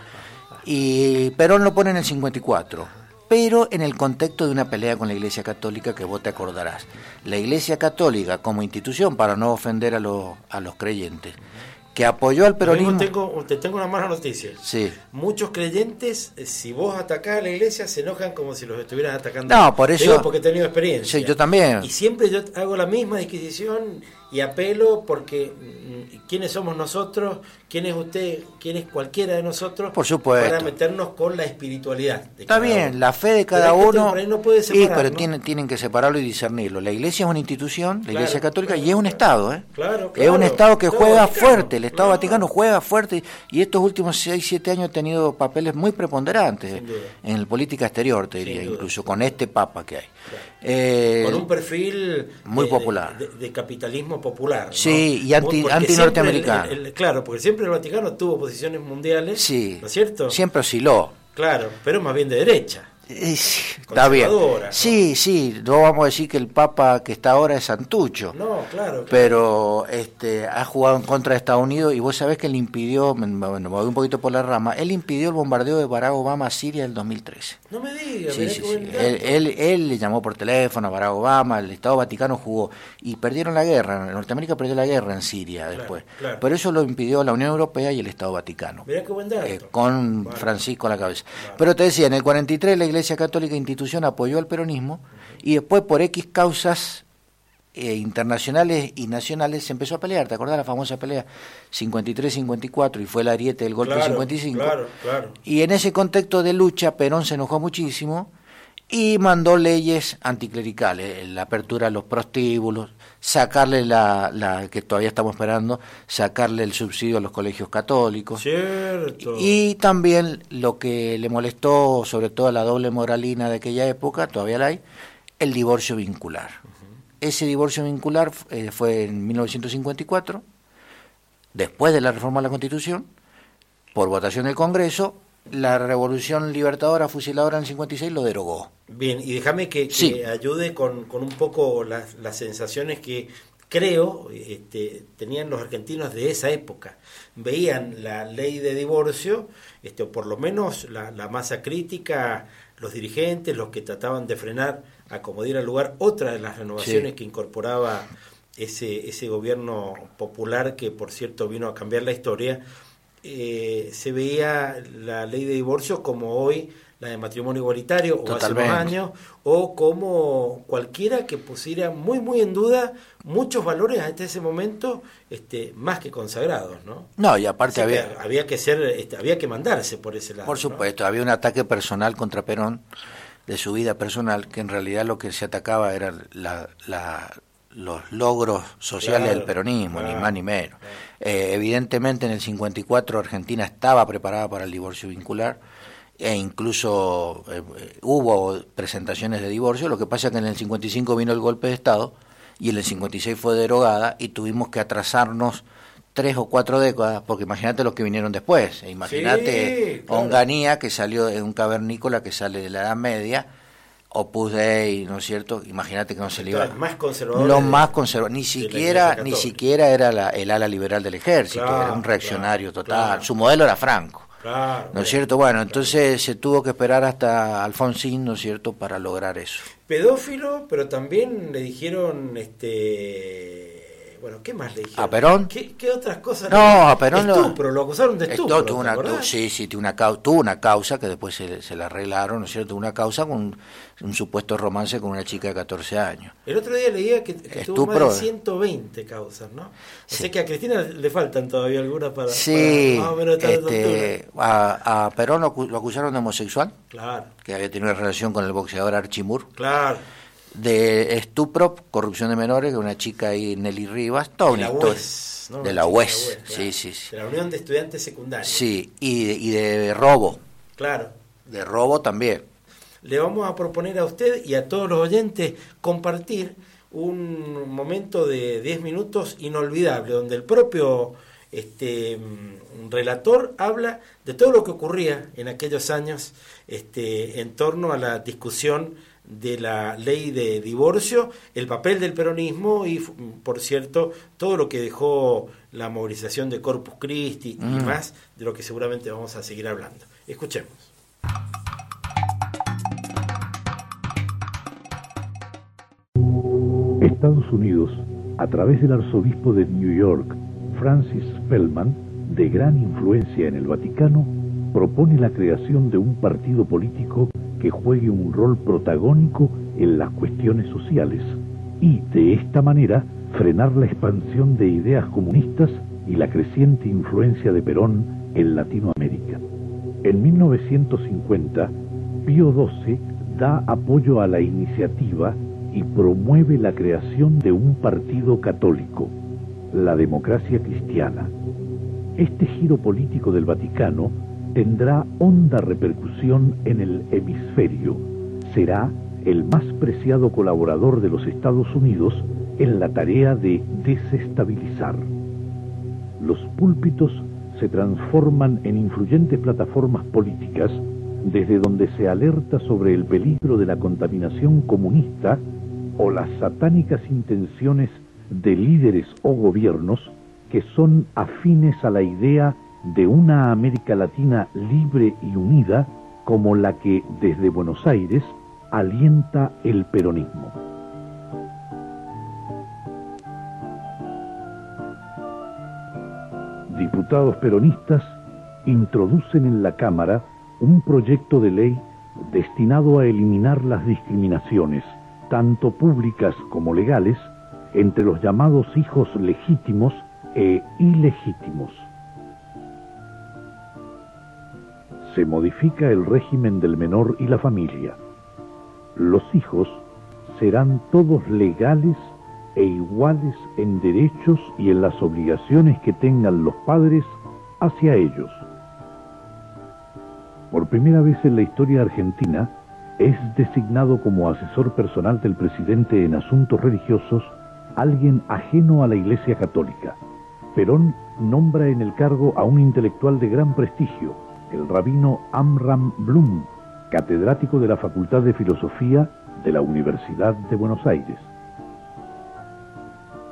Y Perón lo pone en el 54, pero en el contexto de una pelea con la Iglesia Católica que vos te acordarás. La Iglesia Católica como institución, para no ofender a los, a los creyentes, que apoyó al peronismo... Tengo, te tengo una mala noticia. Sí. Muchos creyentes, eh, si vos atacás a la iglesia, se enojan como si los estuvieras atacando. No, por eso- digo porque he tenido experiencia. Sí, yo también. Y siempre yo hago la misma disquisición y apelo porque mm, quiénes somos nosotros, quién es usted, quién es cualquiera de nosotros, Por supuesto. para meternos con la espiritualidad. de Está bien, uno. la fe de Pero cada uno. no puede y, separar, pero ¿no? Tienen, tienen que separarlo y discernirlo. La iglesia es una institución, la Claro, iglesia católica, claro, y es un claro. Estado, ¿eh? Claro, es un Estado que juega Vaticano, fuerte, el Estado. Vaticano juega fuerte, y estos últimos 6, 7 años ha tenido papeles muy preponderantes en la política exterior, te diría, incluso con este Papa que hay. Eh, con un perfil muy de- popular. de, de capitalismo popular ¿no? Sí, y anti- el- el- claro porque siempre el Vaticano tuvo posiciones mundiales sí, ¿no es cierto? siempre osciló. claro pero más bien de derecha Eh, sí, Está bien. Sí, sí, no vamos a decir que el Papa que está ahora es Santucho. no claro, claro. pero este ha jugado en contra de Estados Unidos y vos sabés que él impidió, me- bueno, me voy un poquito por la rama, él impidió el bombardeo de Barack Obama a Siria en el 2013. no me digas Sí, sí, sí. Él, él, él le llamó por teléfono a Barack Obama, el Estado Vaticano jugó y perdieron la guerra, Norteamérica perdió la guerra en Siria después. claro. Por eso lo impidió la Unión Europea y el Estado Vaticano. mirá qué buen dato Eh, con Vale. Francisco a la cabeza. Pero te decía, en el 43 la Iglesia Católica institución apoyó al peronismo y después por X causas eh, internacionales y nacionales se empezó a pelear. ¿Te acordás la famosa pelea 53-54 y fue el ariete del golpe Claro, 55? claro claro Y en ese contexto de lucha Perón se enojó muchísimo y mandó leyes anticlericales, la apertura a los prostíbulos, sacarle la, la que todavía estamos esperando, sacarle el subsidio a los colegios católicos. cierto Y también lo que le molestó, sobre todo a la doble moralina de aquella época, todavía la hay, el divorcio vincular. Ese divorcio vincular eh, fue en 1954, después de la reforma de la Constitución, por votación del Congreso, la Revolución Libertadora Fusiladora en el 56 lo derogó. Bien, y déjame que, que Sí. ayude con, con un poco las, las sensaciones que creo este, tenían los argentinos de esa época. Veían la ley de divorcio, este, o por lo menos la, la masa crítica, los dirigentes, los que trataban de frenar a como diera lugar otra de las renovaciones Sí. que incorporaba ese, ese gobierno popular que por cierto vino a cambiar la historia, eh, se veía la ley de divorcio como hoy la de matrimonio igualitario o hace unos años o como cualquiera que pusiera muy muy en duda muchos valores hasta ese momento este más que consagrados no No, y aparte Así que había, había que ser este, había que mandarse por ese lado por ¿no? supuesto, había un ataque personal contra Perón, de su vida personal, que en realidad lo que se atacaba eran la, la- los logros sociales Claro, del peronismo, ni más ni menos. Eh, evidentemente en el 54 Argentina estaba preparada para el divorcio vincular e incluso eh, eh, hubo presentaciones de divorcio, lo que pasa es que en el 55 vino el golpe de Estado y en el 56 fue derogada y tuvimos que atrasarnos tres o cuatro décadas, porque imagínate los que vinieron después, e imagínate Sí, claro. Onganía que salió de un cavernícola que sale de la Edad Media, Opus Dei, ¿no es cierto? Imagínate que no se le iba... Los más conservadores más ni siquiera, ni siquiera era la- el ala liberal del ejército, Claro, era un reaccionario claro, total. Su modelo era Franco. Claro, ¿No es cierto? Bueno, entonces se tuvo que esperar hasta Alfonsín, ¿no es cierto?, para lograr eso. pedófilo, pero también le dijeron este bueno, ¿qué más le dijeron? ¿A Perón? ¿Qué, qué otras cosas? No, le- a Perón lo- Estupro, lo acusaron de Esto estupro. tuvo sí, sí, tuvo una, tuvo una causa que después se, se la arreglaron, ¿no es cierto? Una causa con un, un supuesto romance con una chica de 14 años. El otro día leía que, que tuvo Estupro. más de 120 causas, ¿no? O sea que a Cristina le faltan todavía algunas para, Sí, para más o menos estar a esa este, a, a Perón lo, lo acusaron de homosexual, Claro, que había tenido una relación con el boxeador Archimur, claro. De estupro, corrupción de menores, que una chica ahí, Nelly Rivas, toda De una. De la UES, de la UES, sí, claro. sí, sí. De la Unión de Estudiantes Secundarios. Sí, y de, y de robo, Claro. de robo también. le vamos a proponer a usted y a todos los oyentes compartir un momento de 10 minutos inolvidable, donde el propio este, mm, relator habla de todo lo que ocurría en aquellos años este, en torno a la discusión de la ley de divorcio, el papel del peronismo y, por cierto, todo lo que dejó la movilización de Corpus Christi y Mm. más de lo que seguramente vamos a seguir hablando. Escuchemos. Estados Unidos, a través del arzobispo de New York, Francis Spellman, de gran influencia en el Vaticano, propone la creación de un partido político que juegue un rol protagónico en las cuestiones sociales y, de esta manera, frenar la expansión de ideas comunistas y la creciente influencia de Perón en Latinoamérica. En 1950, Pío XII da apoyo a la iniciativa y promueve la creación de un partido católico, la democracia cristiana. Este giro político del Vaticano tendrá honda repercusión en el hemisferio. Será el más preciado colaborador de los Estados Unidos en la tarea de desestabilizar. Los púlpitos se transforman en influyentes plataformas políticas desde donde se alerta sobre el peligro de la contaminación comunista o las satánicas intenciones de líderes o gobiernos que son afines a la idea de una América Latina libre y unida como la que desde Buenos Aires alienta el peronismo. Diputados peronistas introducen en la Cámara un proyecto de ley destinado a eliminar las discriminaciones, tanto públicas como legales, entre los llamados hijos legítimos e ilegítimos. Se modifica el régimen del menor y la familia. Los hijos serán todos legales e iguales en derechos y en las obligaciones que tengan los padres hacia ellos. Por primera vez en la historia argentina, es designado como asesor personal del presidente en asuntos religiosos alguien ajeno a la Iglesia Católica. Perón nombra en el cargo a un intelectual de gran prestigio, el rabino Amram Blum, catedrático de la Facultad de Filosofía de la Universidad de Buenos Aires.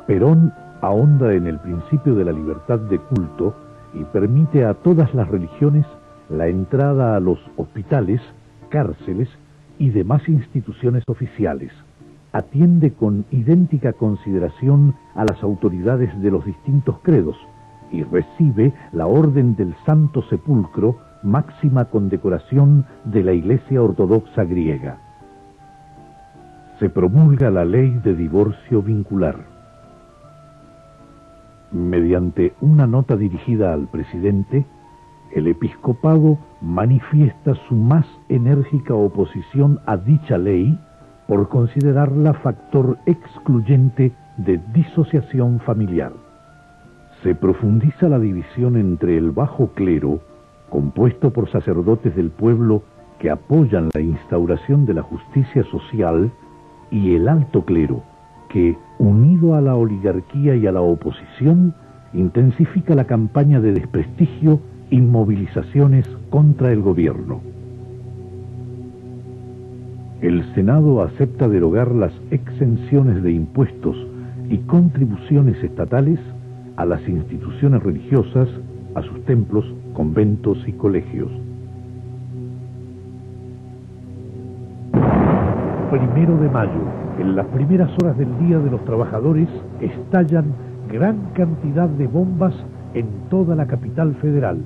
Perón ahonda en el principio de la libertad de culto y permite a todas las religiones la entrada a los hospitales, cárceles y demás instituciones oficiales. Atiende con idéntica consideración a las autoridades de los distintos credos y recibe la Orden del Santo Sepulcro, máxima condecoración de la Iglesia Ortodoxa griega. Se promulga la ley de divorcio vincular. Mediante una nota dirigida al presidente, el episcopado manifiesta su más enérgica oposición a dicha ley por considerarla factor excluyente de disociación familiar. Se profundiza la división entre el bajo clero, compuesto por sacerdotes del pueblo que apoyan la instauración de la justicia social, y el alto clero, que, unido a la oligarquía y a la oposición, intensifica la campaña de desprestigio y movilizaciones contra el gobierno. El Senado acepta derogar las exenciones de impuestos y contribuciones estatales a las instituciones religiosas, a sus templos, conventos y colegios. Primero de mayo, en las primeras horas del Día de los Trabajadores, estallan gran cantidad de bombas en toda la capital federal.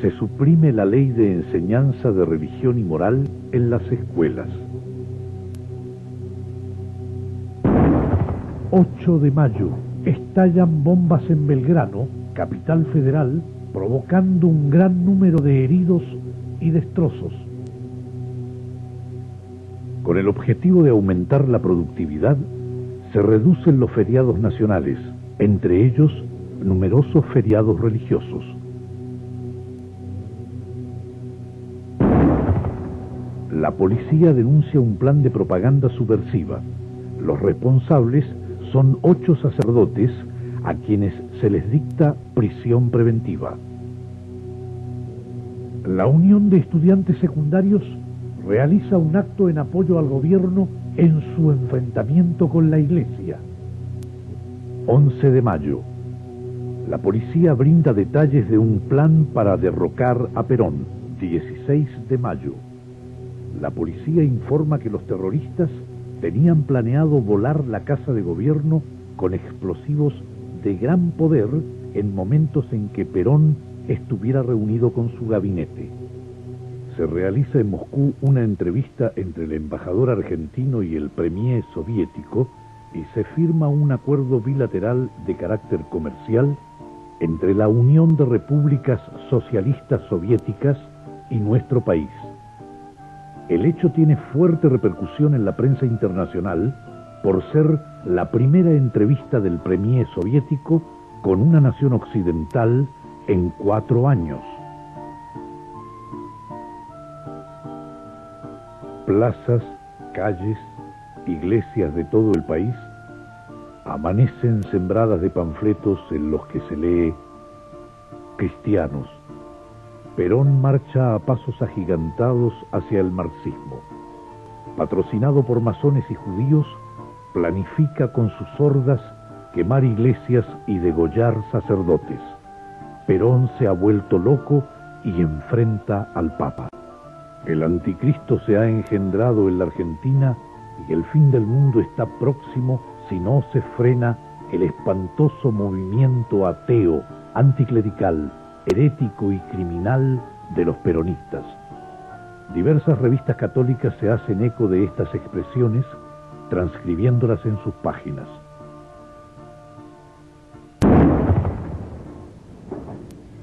Se suprime la ley de enseñanza de religión y moral en las escuelas. 8 de mayo. Estallan bombas en Belgrano, capital federal, provocando un gran número de heridos y destrozos. Con el objetivo de aumentar la productividad, se reducen los feriados nacionales, entre ellos numerosos feriados religiosos. La policía denuncia un plan de propaganda subversiva. Los responsables son ocho sacerdotes a quienes se les dicta prisión preventiva. La Unión de Estudiantes Secundarios realiza un acto en apoyo al gobierno en su enfrentamiento con la Iglesia. 11 de mayo. La policía brinda detalles de un plan para derrocar a Perón. 16 de mayo. La policía informa que los terroristas tenían planeado volar la casa de gobierno con explosivos de gran poder en momentos en que Perón estuviera reunido con su gabinete se realiza en Moscú una entrevista entre el embajador argentino y el premier soviético y se firma un acuerdo bilateral de carácter comercial entre la Unión de Repúblicas Socialistas Soviéticas y nuestro país. El hecho tiene fuerte repercusión en la prensa internacional por ser la primera entrevista del premier soviético con una nación occidental en cuatro años. plazas, calles, iglesias de todo el país amanecen sembradas de panfletos en los que se lee Cristianos. Perón marcha a pasos agigantados hacia el marxismo. Patrocinado por masones y judíos, planifica con sus hordas quemar iglesias y degollar sacerdotes. Perón se ha vuelto loco y enfrenta al Papa. El anticristo se ha engendrado en la Argentina y el fin del mundo está próximo si no se frena el espantoso movimiento ateo, anticlerical, herético y criminal de los peronistas. Diversas revistas católicas se hacen eco de estas expresiones, transcribiéndolas en sus páginas.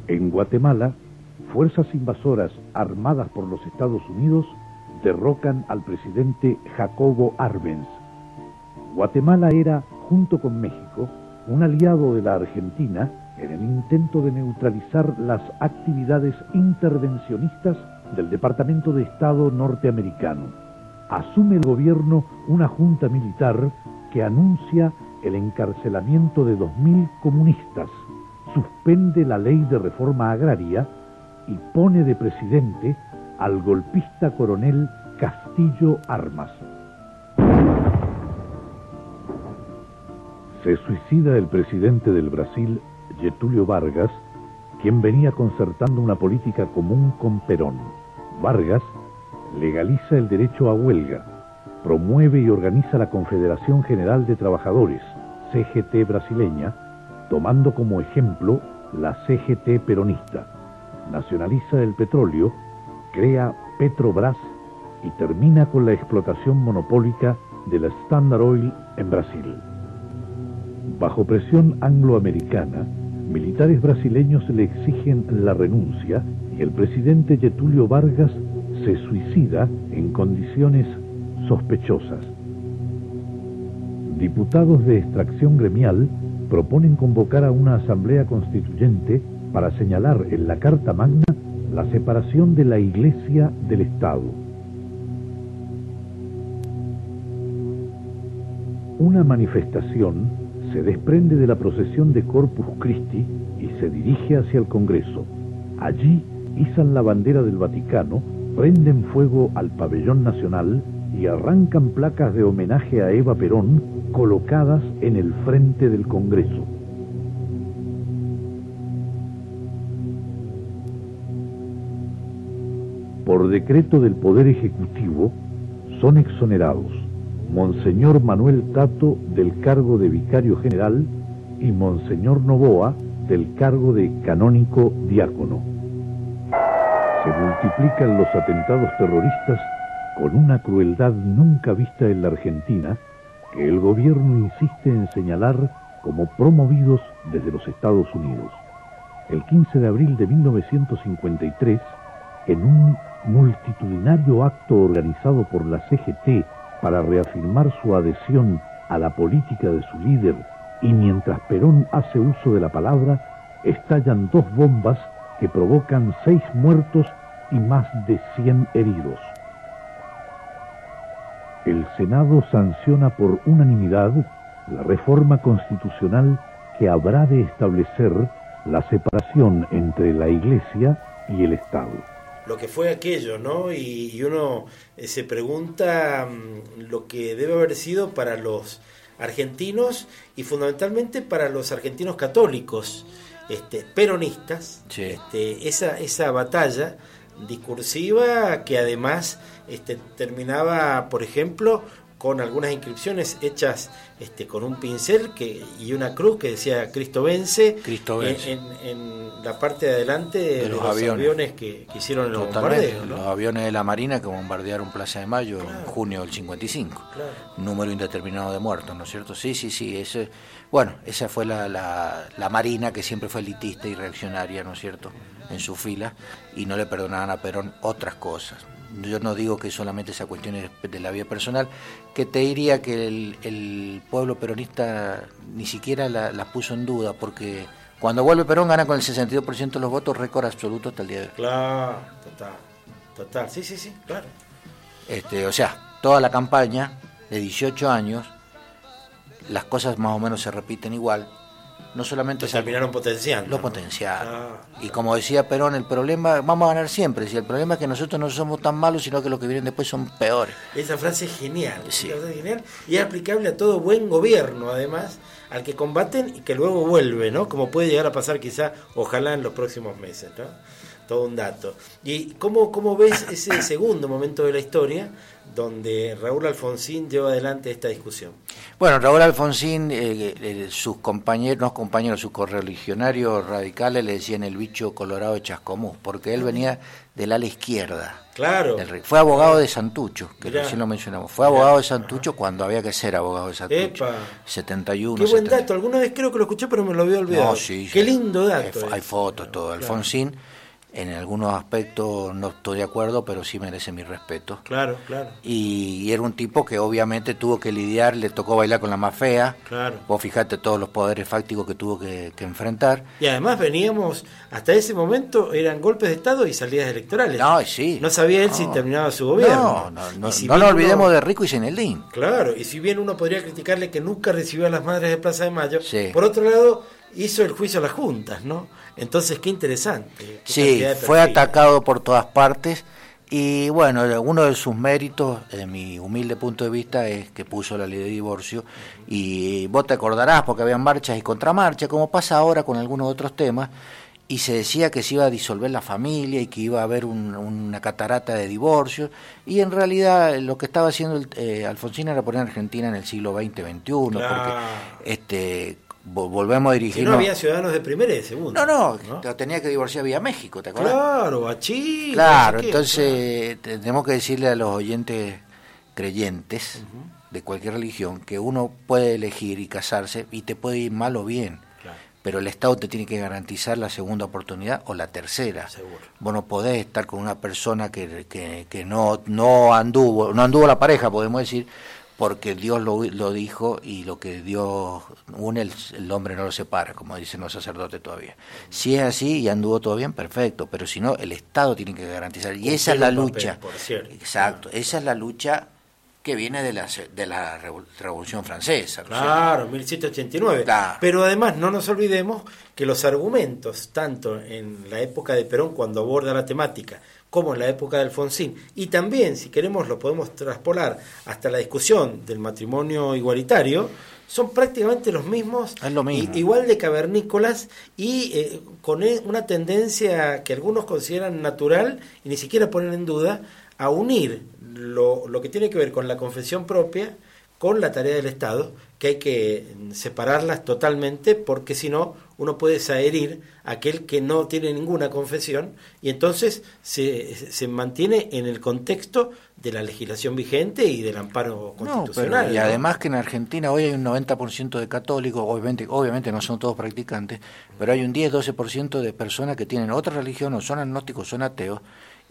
En Guatemala, fuerzas invasoras armadas por los Estados Unidos derrocan al presidente Jacobo Arbenz. Guatemala era, junto con México, un aliado de la Argentina en el intento de neutralizar las actividades intervencionistas del Departamento de Estado norteamericano. Asume el gobierno una junta militar que anuncia el encarcelamiento de 2.000 comunistas, suspende la ley de reforma agraria y pone de presidente al golpista coronel Castillo Armas. Se suicida el presidente del Brasil, Getulio Vargas, quien venía concertando una política común con Perón. Vargas legaliza el derecho a huelga, promueve y organiza la Confederación General de Trabajadores, CGT brasileña, tomando como ejemplo la CGT peronista nacionaliza el petróleo, crea Petrobras y termina con la explotación monopólica de la Standard Oil en Brasil. Bajo presión angloamericana, militares brasileños le exigen la renuncia y el presidente Getulio Vargas se suicida en condiciones sospechosas. Diputados de extracción gremial proponen convocar a una asamblea constituyente para señalar en la Carta Magna la separación de la Iglesia del Estado. Una manifestación se desprende de la procesión de Corpus Christi y se dirige hacia el Congreso. Allí izan la bandera del Vaticano, prenden fuego al pabellón nacional y arrancan placas de homenaje a Eva Perón colocadas en el frente del Congreso. por decreto del Poder Ejecutivo, son exonerados Monseñor Manuel Tato del cargo de vicario general y Monseñor Novoa del cargo de canónico diácono. Se multiplican los atentados terroristas con una crueldad nunca vista en la Argentina que el gobierno insiste en señalar como promovidos desde los Estados Unidos. El 15 de abril de 1953, en un multitudinario acto organizado por la CGT para reafirmar su adhesión a la política de su líder y mientras Perón hace uso de la palabra, estallan dos bombas que provocan seis muertos y más de 100 heridos. El Senado sanciona por unanimidad la reforma constitucional que habrá de establecer la separación entre la Iglesia y el Estado lo que fue aquello, ¿no? Y, uno eh, se pregunta mm, lo que debe haber sido para los argentinos y fundamentalmente para los argentinos católicos, este, peronistas, este, esa, esa batalla discursiva que además este, terminaba, por ejemplo, con algunas inscripciones hechas este, con un pincel que, y una cruz que decía Cristo vence, Cristo En, la parte de adelante de, los, aviones, que, hicieron el bombardeo. Los aviones de la Marina que bombardearon Plaza de Mayo en junio del 55. Número indeterminado de muertos, ¿no es cierto? Sí, sí, sí. Ese, bueno, esa fue la, la, la Marina que siempre fue elitista y reaccionaria, ¿no es cierto? En su fila y no le perdonaban a Perón otras cosas yo no digo que solamente esa cuestión de la vida personal, que te diría que el, pueblo peronista ni siquiera la, puso en duda, porque cuando vuelve Perón gana con el 62% de los votos, récord absoluto hasta el día de hoy. Claro, total, total, sí, sí, sí, claro. Este, o sea, toda la campaña de 18 años, las cosas más o menos se repiten igual, no solamente se terminaron potenciando. Lo potenciaron. Ah, y como decía Perón, el problema, vamos a ganar siempre. Si el problema es que nosotros no somos tan malos, sino que los que vienen después son peores. Esa frase es genial. Sí. Es genial y es aplicable a todo buen gobierno, además, al que combaten y que luego vuelve, ¿no? Como puede llegar a pasar quizá, ojalá en los próximos meses, ¿no? Todo un dato. ¿Y cómo, cómo ves ese segundo momento de la historia? Donde Raúl Alfonsín lleva adelante esta discusión. Bueno, Raúl Alfonsín, eh, eh, sus compañeros, no compañeros, sus correligionarios radicales le decían el bicho colorado de Chascomús, porque él venía del ala izquierda. Claro. Fue abogado de Santucho, que recién lo mencionamos. Fue abogado de Santucho cuando había que ser abogado de Santucho. Epa. 71. Qué buen dato. Alguna vez creo que lo escuché, pero me lo había olvidado. Qué lindo dato. Hay, fotos, todo. Alfonsín en algunos aspectos no estoy de acuerdo, pero sí merece mi respeto. Claro, claro. Y, era un tipo que obviamente tuvo que lidiar, le tocó bailar con la más fea. Claro. Vos fijate todos los poderes fácticos que tuvo que, enfrentar. Y además veníamos, hasta ese momento eran golpes de Estado y salidas electorales. No, sí. No sabía él si terminaba su gobierno. No, no, no, no nos olvidemos de Rico y Zinedine. Claro, y si bien uno podría criticarle que nunca recibió a las madres de Plaza de Mayo, por otro lado hizo el juicio a las juntas, ¿no? Entonces, qué interesante. sí, fue atacado por todas partes y bueno, uno de sus méritos, de mi humilde punto de vista, es que puso la ley de divorcio y vos te acordarás porque había marchas y contramarchas, como pasa ahora con algunos otros temas, y se decía que se iba a disolver la familia y que iba a haber una catarata de divorcios y en realidad lo que estaba haciendo eh, Alfonsín era poner a Argentina en el siglo XX-XXI, porque este volvemos a dirigirnos. no había ciudadanos de primera y de segunda. No, no, tenía que divorciar vía México, ¿te acuerdas? Claro, a Chile. Claro, entonces tenemos que decirle a los oyentes creyentes de cualquier religión que uno puede elegir y casarse y te puede ir mal o bien. Pero el Estado te tiene que garantizar la segunda oportunidad o la tercera. Seguro. Vos no podés estar con una persona que, que, que no, no anduvo, no anduvo la pareja, podemos decir, porque Dios lo, lo, dijo y lo que Dios une, el, hombre no lo separa, como dicen los sacerdotes todavía. Si es así y anduvo todo bien, perfecto, pero si no, el Estado tiene que garantizar. Y esa es la lucha. Exacto, esa es la lucha que viene de la, de la Revolución Francesa. claro, 1789. Pero además no nos olvidemos que los argumentos, tanto en la época de Perón, cuando aborda la temática, como en la época de Alfonsín. Y también, si queremos, lo podemos traspolar hasta la discusión del matrimonio igualitario, son prácticamente los mismos, igual de cavernícolas y eh, con e, una tendencia que algunos consideran natural y ni siquiera ponen en duda a unir lo, lo que tiene que ver con la confesión propia con la tarea del Estado, que hay que separarlas totalmente, porque si no, uno puede saherir a aquel que no tiene ninguna confesión y entonces se, se mantiene en el contexto de la legislación vigente y del amparo No, constitucional. pero, y ¿no? además que en Argentina hoy hay un 90% de católicos, obviamente, obviamente no son todos practicantes, pero hay un 10-12% de personas que tienen otra religión o son agnósticos, son ateos,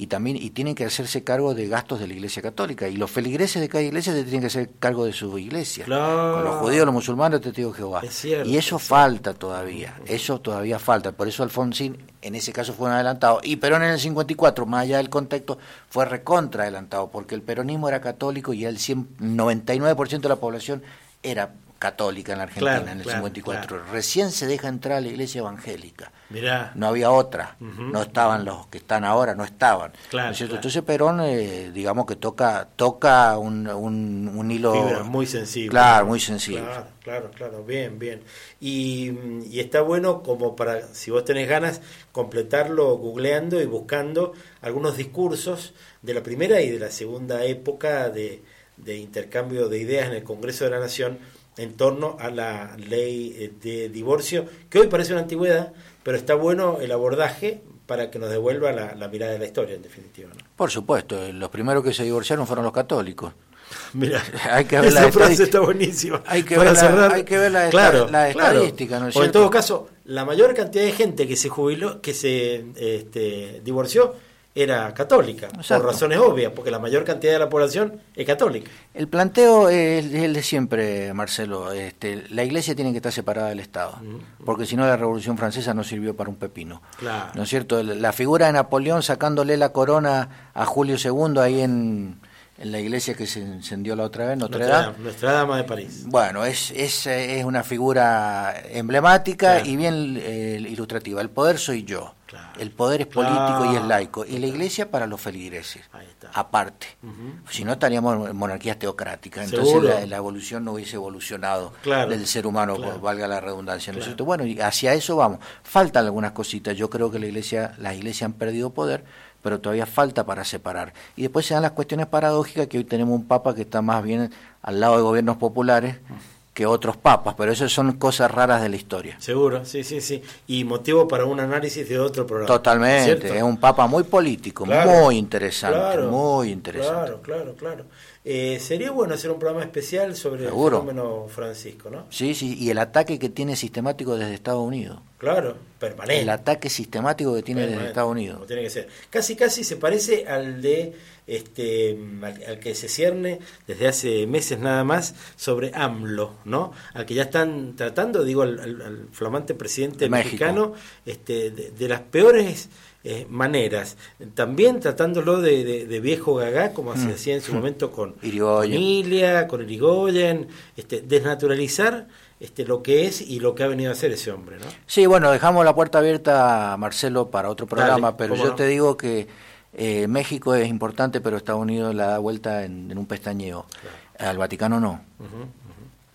y también y tienen que hacerse cargo de gastos de la Iglesia Católica. Y los feligreses de cada iglesia se tienen que hacer cargo de su iglesia. Claro. Con los judíos, los musulmanes, testigos de Jehová. Es cierto, y eso falta todavía, eso todavía falta. Por eso Alfonsín en ese caso fue un adelantado. Y Perón en el 54, más allá del contexto, fue recontra adelantado, porque el peronismo era católico y el 100, 99% de la población era católica en la Argentina Claro, en el claro, 54. Recién se deja entrar a la iglesia evangélica. Mirá. No había otra, no estaban los que están ahora, no estaban. Claro, ¿no es claro. Entonces Perón, eh, digamos que toca toca un, un, un hilo... Fibra muy sensible. Claro, muy sensible. Claro, claro, claro, bien, bien. Y, y está bueno como para, si vos tenés ganas, completarlo googleando y buscando algunos discursos de la primera y de la segunda época de, de intercambio de ideas en el Congreso de la Nación en torno a la ley eh, de divorcio, que hoy parece una antigüedad, pero está bueno el abordaje para que nos devuelva la, la mirada de la historia, en definitiva. ¿no? Por supuesto, eh, los primeros que se divorciaron fueron los católicos. Mira, hay que ver esa la frase está buenísima. Hay que Para ver la- hay que ver la claro, la claro. estadística, ¿no es O en todo caso, la mayor cantidad de gente que se jubiló, que se este, divorció, era católica, Exacto. por razones obvias, porque la mayor cantidad de la población es católica. El planteo es el de siempre, Marcelo. Este, la iglesia tiene que estar separada del Estado, porque si no la Revolución Francesa no sirvió para un pepino. Claro. ¿No es cierto? La figura de Napoleón sacándole la corona a Julio II ahí en, en la iglesia que se encendió la otra vez, Notre, Nuestra, Dame. Dama- Nuestra Dama de París. Bueno, es, es, es una figura emblemática Claro. y bien eh, ilustrativa. El poder soy yo. El poder es político y es laico. Y la iglesia para los feligreses. Aparte. Si no estaríamos en monarquías teocráticas. Entonces la, la evolución no hubiese evolucionado del ser humano, Claro. valga la redundancia. ¿no? Bueno, y hacia eso vamos. Faltan algunas cositas. Yo creo que la iglesia, las iglesias han perdido poder, pero todavía falta para separar. Y después se dan las cuestiones paradójicas que hoy tenemos un papa que está más bien al lado de gobiernos populares que otros papas, pero eso son cosas raras de la historia. Seguro, sí, sí, sí. Y motivo para un análisis de otro programa. Totalmente, es un papa muy político, Claro, muy interesante, claro, muy interesante. Claro, claro, claro. Eh, sería bueno hacer un programa especial sobre Seguro. el fenómeno Francisco, ¿no? Sí, sí, y el ataque que tiene sistemático desde Estados Unidos. Claro, permanente. El ataque sistemático que tiene desde Estados Unidos. como tiene que ser. Casi, casi se parece al de este al, al que se cierne desde hace meses nada más sobre AMLO, ¿no? Al que ya están tratando, digo, al, al- al flamante presidente México. mexicano, este, de, de las peores eh, maneras. También tratándolo de, de- de viejo gagá, como se Mm. hacía en su momento con Irigoyen. con Irigoyen, este, desnaturalizar este, lo que es y lo que ha venido a hacer ese hombre, ¿no? Sí, bueno, dejamos la puerta abierta, Marcelo, para otro programa, Dale, pero yo no. te digo que eh, México es importante, pero Estados Unidos la da vuelta en, en un pestañeo. Al Vaticano no.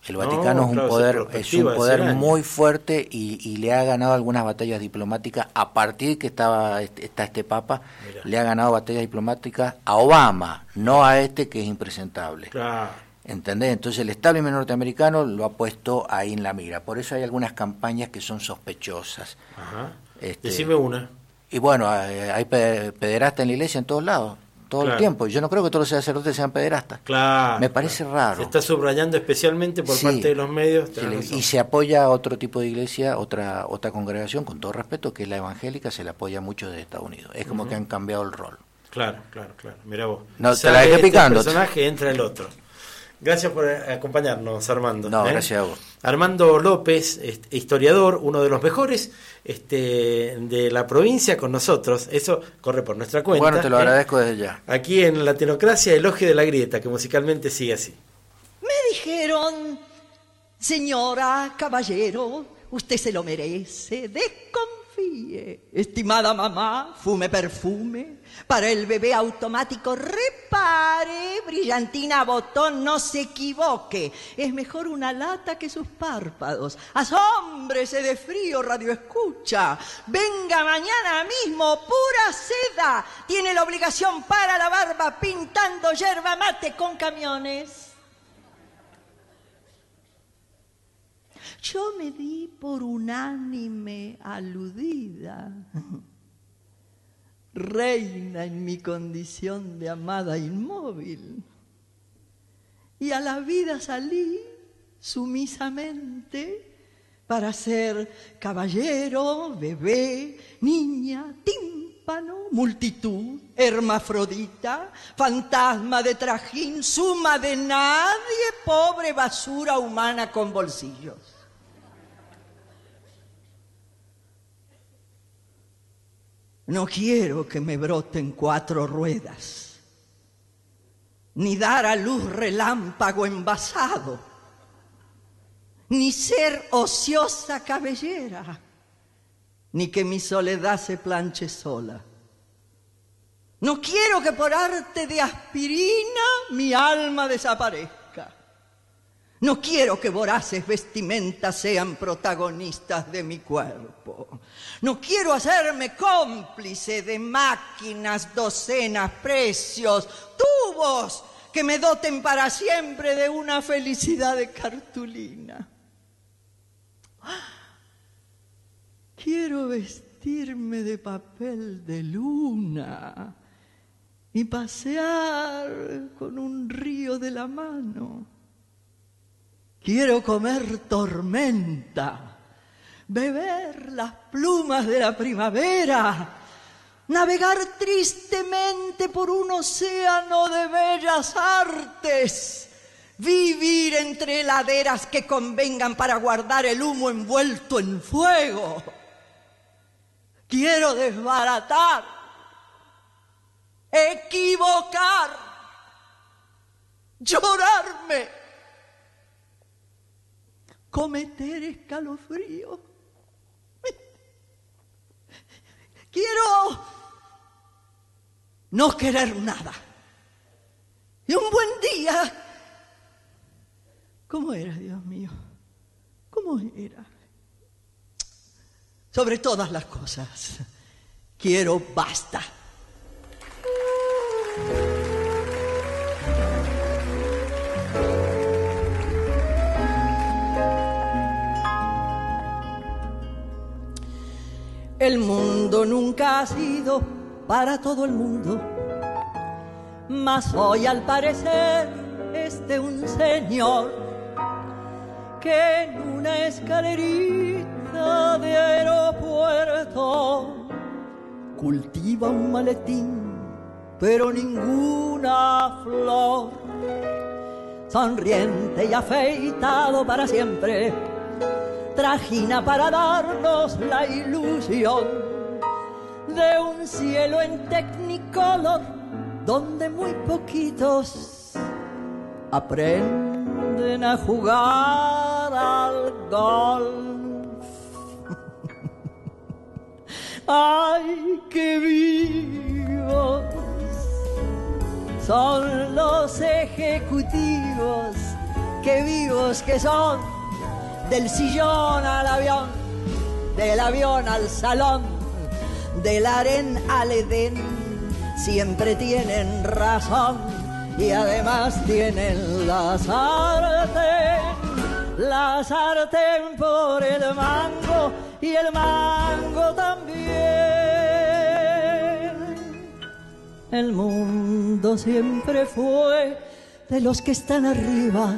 El No, Vaticano es un claro, poder, es un de poder 100 años. muy fuerte y, y le ha ganado algunas batallas diplomáticas a partir que estaba este- está este Papa, le ha ganado batallas diplomáticas a Obama, no a este que es impresentable. Claro. ¿Entendés? Entonces el establishment norteamericano lo ha puesto ahí en la mira. Por eso hay algunas campañas que son sospechosas. Ajá. Este, Decime una. Y bueno, hay, hay pe- pederastas en la iglesia en todos lados, todo Claro. el tiempo. Yo no creo que todos los sacerdotes sean pederastas. Claro. Me parece claro. raro. Se está subrayando especialmente por Sí. parte de los medios. Se le- y se apoya a otro tipo de iglesia, otra otra congregación, con todo respeto, que es la evangélica, se le apoya mucho desde Estados Unidos. Es como que han cambiado el rol. Claro, claro, claro. Mira vos. No, te la dejé este picando. personaje, entra el otro. Gracias por eh, acompañarnos, Armando. No, ¿eh? gracias a vos. Armando López, este, historiador, uno de los mejores este, de la provincia con nosotros. Eso corre por nuestra cuenta. Bueno, te lo ¿eh? agradezco desde ya. Aquí en Latinocracia, Elogio de la Grieta, que musicalmente sigue así. Me dijeron, señora, caballero, usted se lo merece, Estimada mamá, fume perfume. Para el bebé automático, repare, brillantina, botón, no se equivoque. Es mejor una lata que sus párpados. Asómbrese de frío, radio escucha. Venga mañana mismo, pura seda. Tiene la obligación para la barba pintando yerba mate con camiones. Yo me di por unánime aludida. Reina en mi condición de amada inmóvil. Y a la vida salí sumisamente para ser caballero, bebé, niña, tímpano, multitud, hermafrodita, fantasma de trajín, suma de nadie, pobre basura humana con bolsillos. No quiero que me broten cuatro ruedas, ni dar a luz relámpago envasado, ni ser ociosa cabellera, ni que mi soledad se planche sola. No quiero que por arte de aspirina mi alma desaparezca. No quiero que voraces vestimentas sean protagonistas de mi cuerpo. No quiero hacerme cómplice de máquinas, docenas, precios, tubos que me doten para siempre de una felicidad de cartulina. Quiero vestirme de papel de luna y pasear con un río de la mano. Quiero comer tormenta, beber las plumas de la primavera, navegar tristemente por un océano de bellas artes, vivir entre laderas que convengan para guardar el humo envuelto en fuego. Quiero desbaratar, equivocar, llorarme cometer escalofrío. Quiero no querer nada. Y un buen día, ¿cómo era, Dios mío? ¿Cómo era? Sobre todas las cosas, quiero basta. El mundo nunca ha sido para todo el mundo, mas hoy al parecer es de un señor que en una escalerita de aeropuerto cultiva un maletín, pero ninguna flor. Sonriente y afeitado para siempre trajina para darnos la ilusión de un cielo en technicolor donde muy poquitos aprenden a jugar al golf. ¡Ay, qué vivos son los ejecutivos! ¡Qué vivos que son! Del sillón al avión, del avión al salón, del aren al edén, siempre tienen razón y además tienen la sartén, la sartén por el mango y el mango también. El mundo siempre fue de los que están arriba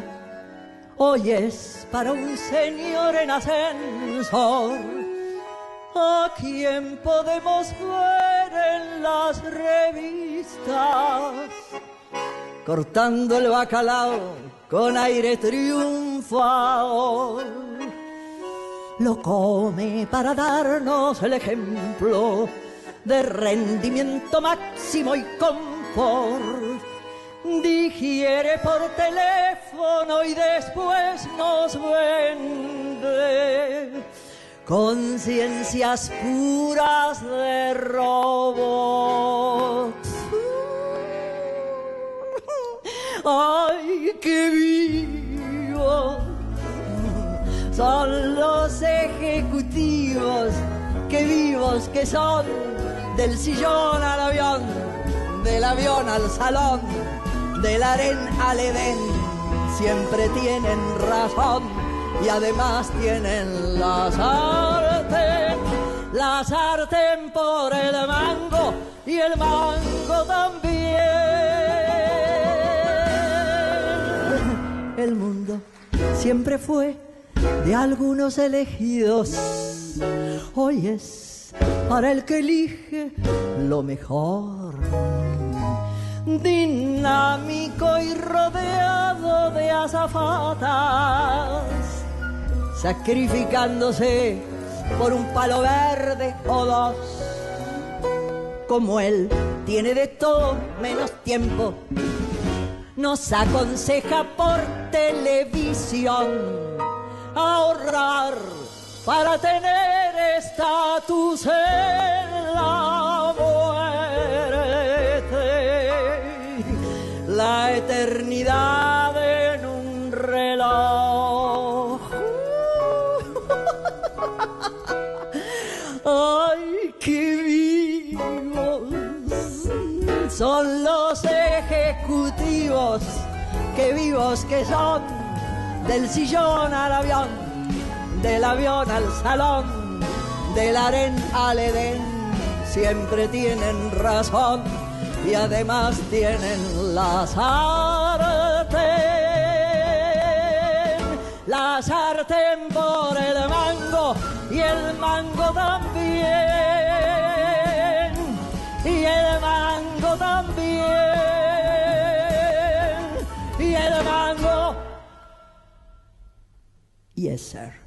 hoy es para un señor en ascensor, a quien podemos ver en las revistas, cortando el bacalao con aire triunfador. Lo come para darnos el ejemplo de rendimiento máximo y confort digiere por teléfono y después nos vende conciencias puras de robots. ¡Ay, qué vivos! Son los ejecutivos, qué vivos que son, del sillón al avión, del avión al salón del aren al Edén, siempre tienen razón y además tienen la sartén, la sartén por el mango y el mango también. El mundo siempre fue de algunos elegidos, hoy es para el que elige lo mejor dinámico y rodeado de azafatas, sacrificándose por un palo verde o dos. Como él tiene de todo menos tiempo, nos aconseja por televisión ahorrar para tener estatus en la muerte, la eternidad en un reloj. Ay, qué vivos son los ejecutivos, qué vivos que son del sillón al avión del avión al salón, del aren al edén, siempre tienen razón y además tienen la sartén, la sartén por el mango y el mango también, y el mango también, y el mango. Yes, sir.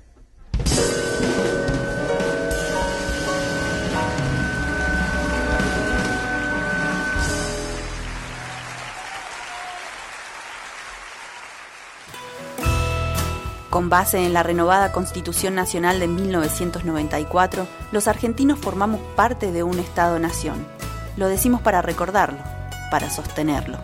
Con base en la renovada Constitución Nacional de 1994, los argentinos formamos parte de un Estado-nación. Lo decimos para recordarlo, para sostenerlo.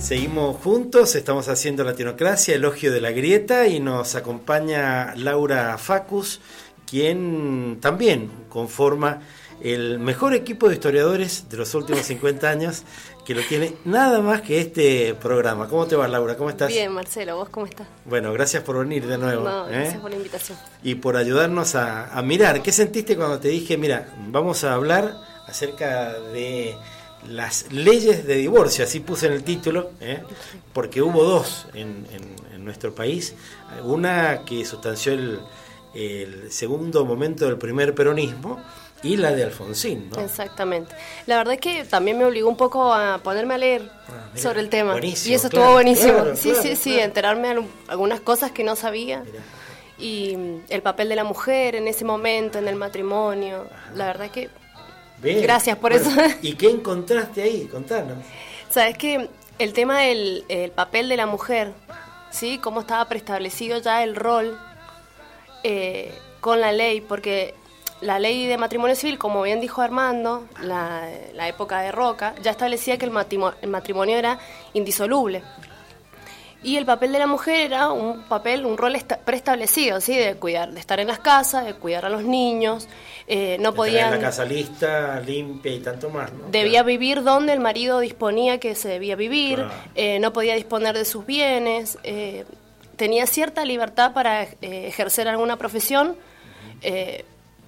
Seguimos juntos, estamos haciendo Latinocracia, elogio de la grieta y nos acompaña Laura Facus, quien también conforma el mejor equipo de historiadores de los últimos 50 años, que lo tiene nada más que este programa. ¿Cómo te va, Laura? ¿Cómo estás? Bien, Marcelo, ¿vos cómo estás? Bueno, gracias por venir de nuevo. No, ¿eh? gracias por la invitación. Y por ayudarnos a, a mirar. ¿Qué sentiste cuando te dije, mira, vamos a hablar acerca de las leyes de divorcio, así puse en el título, ¿eh? porque hubo dos en, en- en nuestro país. Una que sustanció el, el segundo momento del primer peronismo y la de Alfonsín. ¿no? Exactamente. La verdad es que también me obligó un poco a ponerme a leer mira, sobre el tema. buenísimo, y eso claro, estuvo buenísimo. claro, sí, claro, sí, sí, enterarme de algunas cosas que no sabía. Y mm, el papel de la mujer en ese momento, en el matrimonio. La verdad que Bien. Gracias por Bueno, eso. ¿Y qué encontraste ahí? Contanos. Sabes que el tema del el papel de la mujer, ¿sí? Cómo estaba preestablecido ya el rol eh, con la ley, porque la ley de matrimonio civil, como bien dijo Armando, la, la época de Roca, ya establecía que el matrimo- el matrimonio era indisoluble. Y el papel de la mujer era un papel, un rol esta- preestablecido, ¿sí? De cuidar, de estar en las casas, de cuidar a los niños, eh, no De la casa lista, limpia y tanto más. ¿no? Debía vivir donde el marido disponía que se debía vivir, Claro. eh, no podía disponer de sus bienes, eh, tenía cierta libertad para ejercer alguna profesión,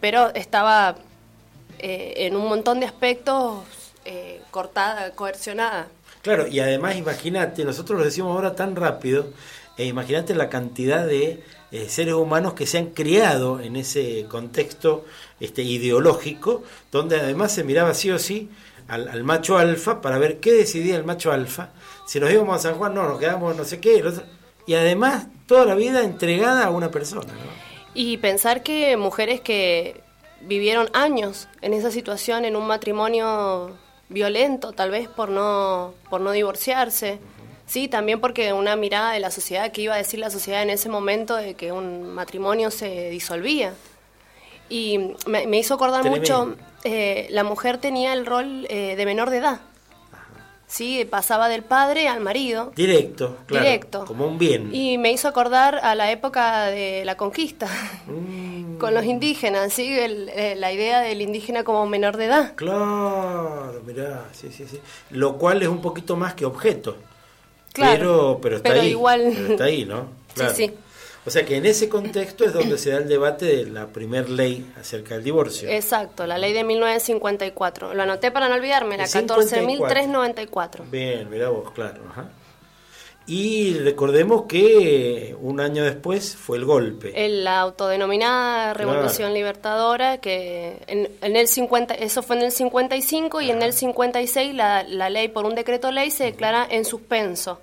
pero estaba eh, en un montón de aspectos eh, cortada, coercionada. Claro, y además imagínate, nosotros lo decimos ahora tan rápido, e imagínate la cantidad de eh, seres humanos que se han criado en ese contexto este, ideológico, donde además se miraba sí o sí al, al macho alfa para ver qué decidía el macho alfa. Si nos íbamos a San Juan, no, nos quedamos no sé qué. y además toda la vida entregada a una persona. ¿no? Y pensar que mujeres que vivieron años en esa situación, en un matrimonio violento, tal vez por no, por no divorciarse, sí, también porque una mirada de la sociedad, que iba a decir la sociedad en ese momento de que un matrimonio se disolvía. Y me, me hizo acordar mucho, eh, la mujer tenía el rol eh, de menor de edad. Sí, pasaba del padre al marido. Directo, claro. Directo. Como un bien. Y me hizo acordar a la época de la conquista, Mm. con los indígenas, ¿sí? El- eh, la idea del indígena como menor de edad. Claro, mirá, sí, sí, sí. Lo cual es un poquito más que objeto. Claro, pero, pero está pero ahí. igual- pero está ahí, ¿no? Claro. Sí, sí. O sea que en ese contexto es donde se da el debate de la primer ley acerca del divorcio. Exacto, la ley de 1954. Lo anoté para no olvidarme, la El 54. 14.394. Bien, mira vos, claro. ajá. Y recordemos que un año después fue el golpe. La autodenominada Revolución Libertadora, que en, en el 50, eso fue en el 55 y en el 56 la, la ley, por un decreto ley, se declara en suspenso.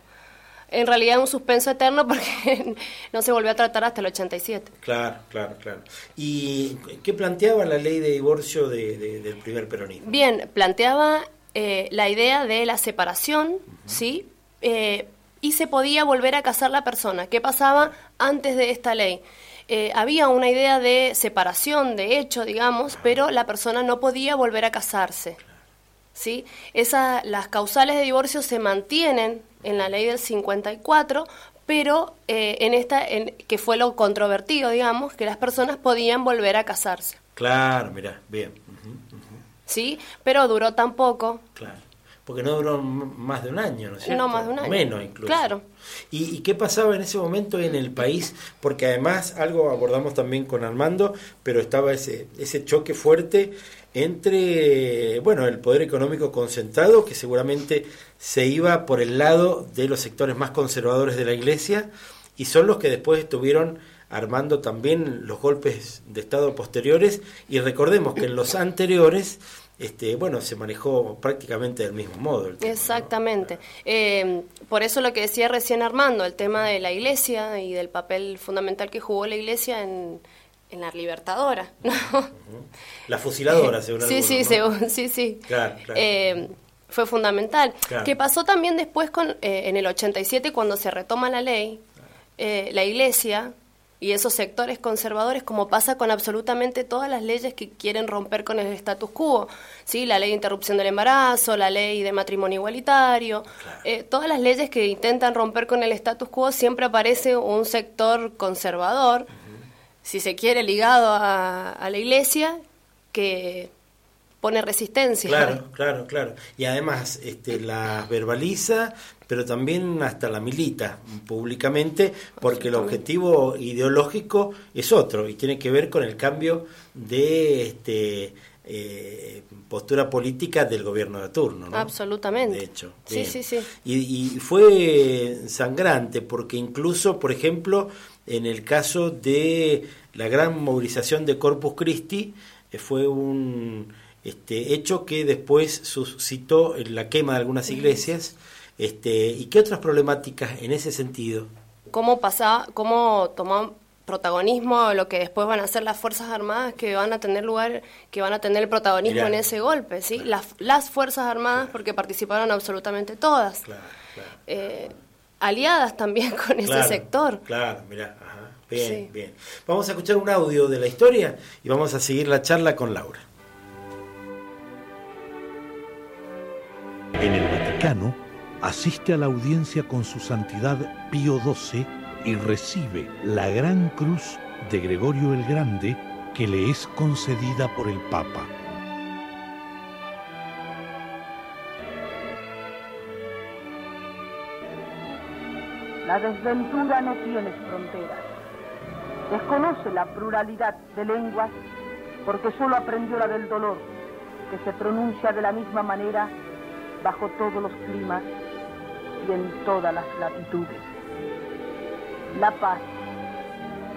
En realidad un suspenso eterno porque no se volvió a tratar hasta el 87. Claro, claro, claro. ¿Y qué planteaba la ley de divorcio de- de- del primer peronismo? Bien, planteaba eh, la idea de la separación, ¿sí? Eh, y se podía volver a casar la persona. ¿Qué pasaba antes de esta ley? Eh, había una idea de separación, de hecho, digamos, pero la persona no podía volver a casarse. ¿Sí? Esa, las causales de divorcio se mantienen en la ley del 54, pero eh, en esta, en, que fue lo controvertido, digamos, que las personas podían volver a casarse. Claro, mira, bien. ¿sí? Pero duró tan poco. Claro. Porque no duró más de un año, ¿no es cierto? No más de un año. Menos incluso. Claro. ¿Y, y qué pasaba en ese momento en el país? Porque además algo abordamos también con Armando, pero estaba ese, ese choque fuerte entre, bueno, el poder económico concentrado, que seguramente se iba por el lado de los sectores más conservadores de la iglesia, y son los que después estuvieron armando también los golpes de Estado posteriores, y recordemos que en los anteriores, este, bueno, se manejó prácticamente del mismo modo. Exactamente. Eh, por eso lo que decía recién Armando, el tema de la iglesia y del papel fundamental que jugó la iglesia en, en la libertadora. ¿no? La fusiladora, según Sí, sí, ¿no? según- sí, sí. Claro, claro. Eh, fue fundamental. Claro. Que pasó también después con, eh, en el 87 cuando se retoma la ley, eh, la iglesia y esos sectores conservadores, como pasa con absolutamente todas las leyes que quieren romper con el status quo, ¿sí? la ley de interrupción del embarazo, la ley de matrimonio igualitario, eh, todas las leyes que intentan romper con el status quo, siempre aparece un sector conservador, si se quiere, ligado a, a la iglesia, que pone resistencia. Claro, claro, claro. Y además este, las verbaliza, pero también hasta la milita públicamente, porque el objetivo ideológico es otro y tiene que ver con el cambio de este, eh, postura política del gobierno de turno. ¿no? Absolutamente. De hecho. Sí, sí, sí. Y, y fue sangrante, porque incluso, por ejemplo, en el caso de la gran movilización de Corpus Christi, eh, fue un este, hecho que después suscitó la quema de algunas iglesias. Este, ¿Y qué otras problemáticas en ese sentido? cómo pasa, cómo tomó protagonismo lo que después van a ser las fuerzas armadas que van a tener lugar, que van a tener el protagonismo Mirá. en ese golpe, sí, las, las fuerzas armadas porque participaron absolutamente todas, Eh, aliadas también con ese sector. Claro, mirá, ajá. Bien, Sí. bien. Vamos a escuchar un audio de la historia y vamos a seguir la charla con Laura. En el Vaticano asiste a la audiencia con su santidad Pío XII y recibe la gran cruz de Gregorio el Grande que le es concedida por el Papa. La desventura no tiene fronteras. Desconoce la pluralidad de lenguas porque solo aprendió la del dolor, que se pronuncia de la misma manera bajo todos los climas y en todas las latitudes. La paz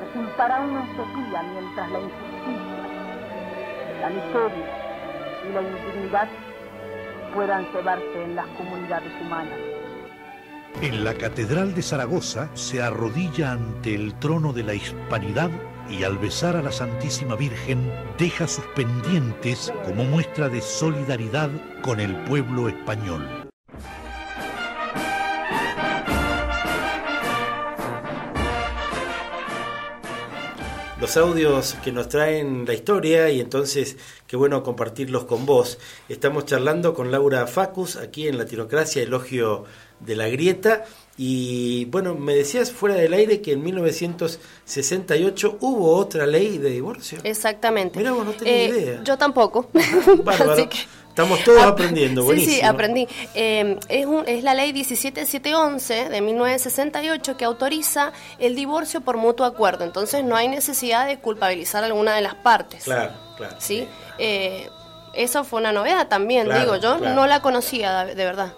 resultará una utopía mientras la injusticia, la miseria y la indignidad puedan cebarse en las comunidades humanas. En la Catedral de Zaragoza se arrodilla ante el trono de la hispanidad y al besar a la Santísima Virgen deja sus pendientes como muestra de solidaridad con el pueblo español. los audios que nos traen la historia y entonces qué bueno compartirlos con vos. Estamos charlando con Laura Facus aquí en Latinocracia, Elogio de la Grieta. Y bueno, me decías fuera del aire que en 1968 hubo otra ley de divorcio. Exactamente. Mirá vos, no tenía Eh, idea. Yo tampoco. Bárbaro. Que Estamos todos aprendiendo, Sí, buenísimo. sí, aprendí. Eh, es, un- es la ley 17711 de 1968 que autoriza el divorcio por mutuo acuerdo. Entonces no hay necesidad de culpabilizar a alguna de las partes. Claro, claro. ¿sí? Eh, eso fue una novedad también, Claro, digo, yo claro. no la conocía de verdad.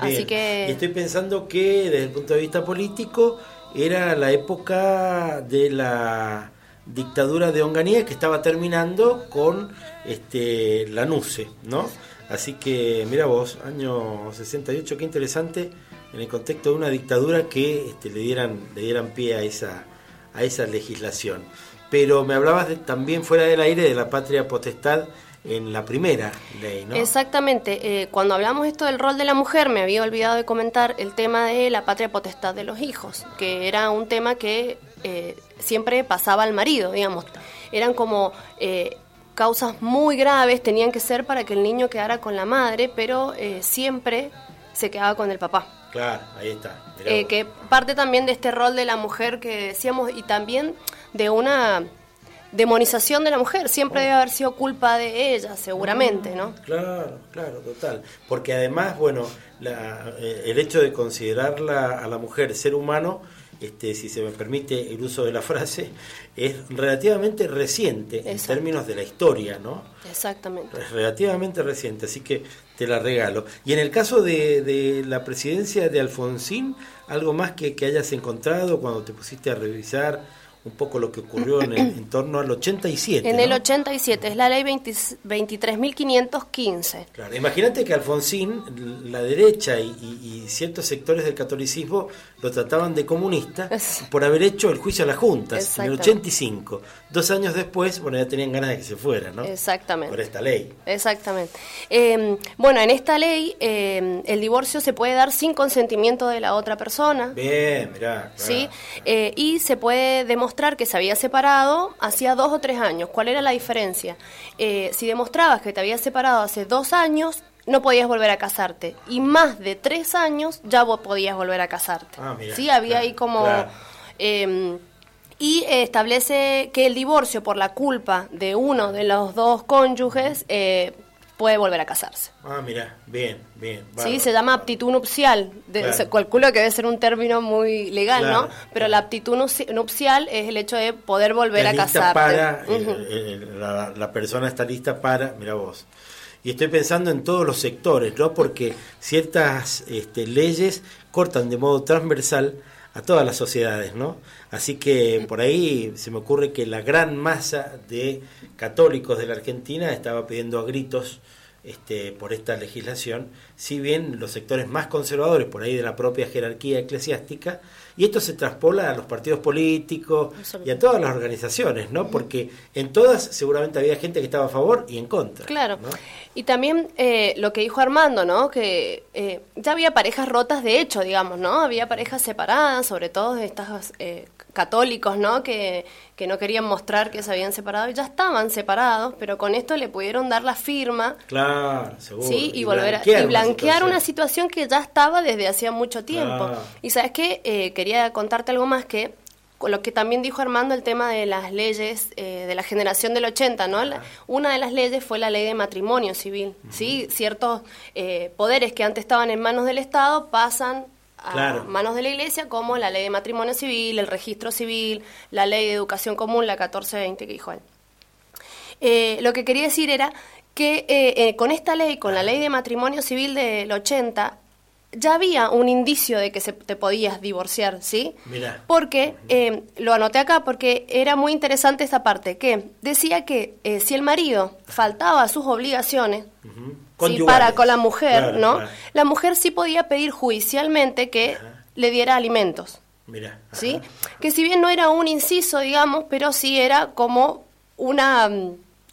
Bien. que... Y estoy pensando que desde el punto de vista político era la época de la dictadura de Onganía que estaba terminando con este la NUCE, ¿no? Así que mira vos, año 68, qué interesante en el contexto de una dictadura que este, le dieran le dieran pie a esa a esa legislación. Pero me hablabas de- también fuera del aire de la patria potestad en la primera ley, ¿no? Exactamente. Eh, cuando hablamos esto del rol de la mujer, me había olvidado de comentar el tema de la patria potestad de los hijos, que era un tema que eh, siempre pasaba al marido, digamos. Eran como eh, causas muy graves, tenían que ser para que el niño quedara con la madre, pero eh, siempre se quedaba con el papá. Claro, ahí está. Eh, que parte también de este rol de la mujer que decíamos y también de una demonización de la mujer. Siempre debe haber sido culpa de ella, seguramente, ¿no? Claro, claro, total. Porque además, bueno, la- eh, el hecho de considerarla a la mujer ser humano, este, si se me permite el uso de la frase, es relativamente reciente en términos de la historia, ¿no? Exactamente. Es relativamente reciente, así que te la regalo. Y en el caso de, de la presidencia de Alfonsín, algo más que, que hayas encontrado cuando te pusiste a revisar un poco lo que ocurrió en, el- en torno al 87. En ¿no? el 87, es la ley 20 23.515. Claro, imagínate que Alfonsín, la derecha y, y- y ciertos sectores del catolicismo lo trataban de comunista por haber hecho el juicio a las juntas en el Exactamente. 85. Dos años después, bueno, ya tenían ganas de que se fuera, ¿no? Exactamente. Por esta ley. Exactamente. Eh, bueno, en esta ley eh, el divorcio se puede dar sin consentimiento de la otra persona. Bien, mirá. ¿sí? Eh, y se puede demostrar que se había separado hacía dos o tres años. ¿Cuál era la diferencia? Eh, si demostrabas que te habías separado hace dos años, no podías volver a casarte. Y más de tres años ya vos podías volver a casarte. Ah, mira, ¿Sí? Había claro, ahí como... claro. eh, y eh, establece que el divorcio por la culpa de uno de los dos cónyuges eh, puede volver a casarse. Ah, mira, bien, bien. Sí, se llama aptitud nupcial. De- Claro. se calculo que debe ser un término muy legal, Claro, ¿no? Pero la aptitud nupcial es el hecho de poder volver a Está casarte. para, eh, eh, la, la persona está lista para, mira vos. Y estoy pensando en todos los sectores, ¿no? Porque ciertas este, leyes cortan de modo transversal a todas las sociedades, ¿no? Así que por ahí se me ocurre que la gran masa de católicos de la Argentina estaba pidiendo a gritos este, por esta legislación, si bien los sectores más conservadores, por ahí de la propia jerarquía eclesiástica, y esto se traspola a los partidos políticos y a todas las organizaciones, ¿no? Porque en todas seguramente había gente que estaba a favor y en contra. Claro. ¿no? Y también eh, lo que dijo Armando, ¿no? Que eh, ya había parejas rotas de hecho, digamos, ¿no? Había parejas separadas, sobre todo de estos eh, católicos, ¿no? Que, que no querían mostrar que se habían separado y ya estaban separados, pero con esto le pudieron dar la firma Claro, seguro. Sí, y, volver a, blanquear y una blanquear situación. una situación que ya estaba desde hacía mucho tiempo. Claro. Y sabes qué, Eh, quería contarte algo más que lo que también dijo Armando el tema de las leyes eh, de la generación del 80, ¿no? La- una de las leyes fue la ley de matrimonio civil, ¿sí? Ciertos eh, poderes que antes estaban en manos del Estado pasan a Claro. manos de la Iglesia, como la ley de matrimonio civil, el registro civil, la ley de educación común, la 1420 que dijo él. Eh, lo que quería decir era que con esta ley, con la ley de matrimonio civil del 80, ya había un indicio de que se, te podías divorciar, ¿sí? Mira. Porque, eh, lo anoté acá porque era muy interesante esta parte, que decía que eh, si el marido faltaba a sus obligaciones, sí, Conyugales. para con la mujer, Claro, ¿no? claro. La mujer sí podía pedir judicialmente que le diera alimentos. Mira. ¿sí? Que si bien no era un inciso, digamos, pero sí era como una mm,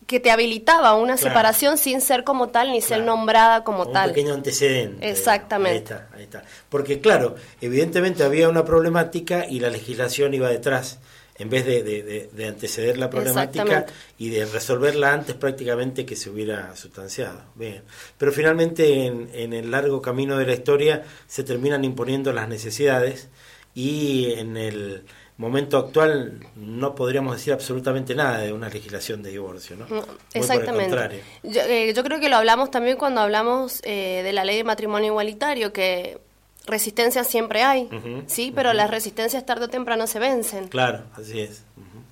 que te habilitaba una Claro. separación sin ser como tal ni ser nombrada como un tal. pequeño antecedente. Exactamente. Ahí está, ahí está. Porque claro, evidentemente había una problemática y la legislación iba detrás. En vez de, de- de- de anteceder la problemática y de resolverla antes prácticamente que se hubiera sustanciado. Bien. Pero finalmente en, en el largo camino de la historia se terminan imponiendo las necesidades y en el momento actual no podríamos decir absolutamente nada de una legislación de divorcio, ¿no? Muy por el Exactamente. Yo, eh, yo creo que lo hablamos también cuando hablamos eh, de la ley de matrimonio igualitario, que resistencia siempre hay, sí, pero las resistencias tarde o temprano se vencen. Claro, así es.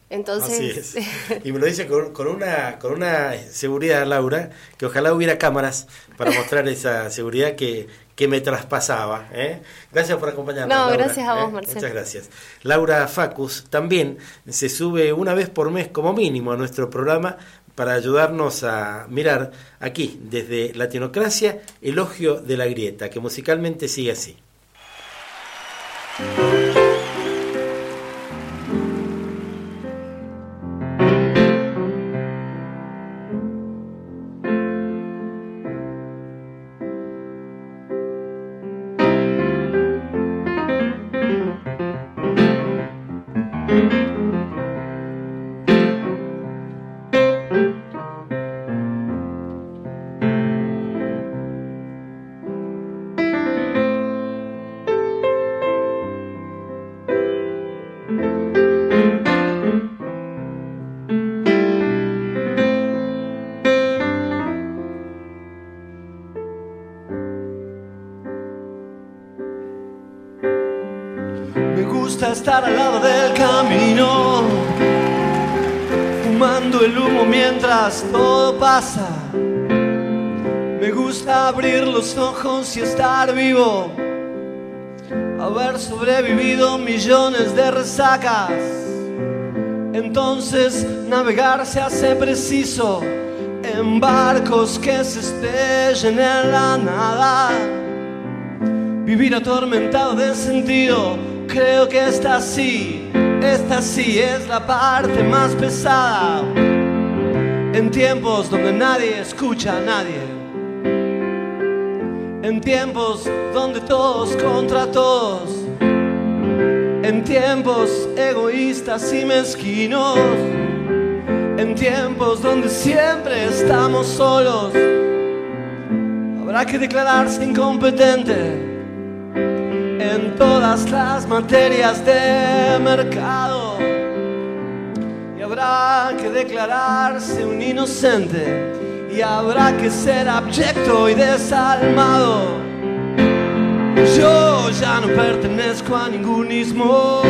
Entonces, Así es. Y me lo dice con, con una, con una seguridad, Laura, que ojalá hubiera cámaras para mostrar esa seguridad que, que me traspasaba. ¿eh? Gracias por acompañarnos. No, Laura, gracias a vos, ¿eh? Marcelo. Muchas gracias. Laura Facus también se sube una vez por mes como mínimo a nuestro programa para ayudarnos a mirar aquí, desde Latinocracia, Elogio de la Grieta, que musicalmente sigue así. Estar al lado del camino, fumando el humo mientras todo pasa. Me gusta abrir los ojos y estar vivo, haber sobrevivido millones de resacas. Entonces navegar se hace preciso en barcos que se estrellen en la nada. Vivir atormentado de sentido, creo que esta sí, esta sí es la parte más pesada. En tiempos donde nadie escucha a nadie. En tiempos donde todos contra todos. En tiempos egoístas y mezquinos. En tiempos donde siempre estamos solos. Habrá que declararse incompetente en todas las materias de mercado. Y habrá que declararse un inocente. Y habrá que ser abyecto y desalmado. Yo ya no pertenezco a ningún ismo.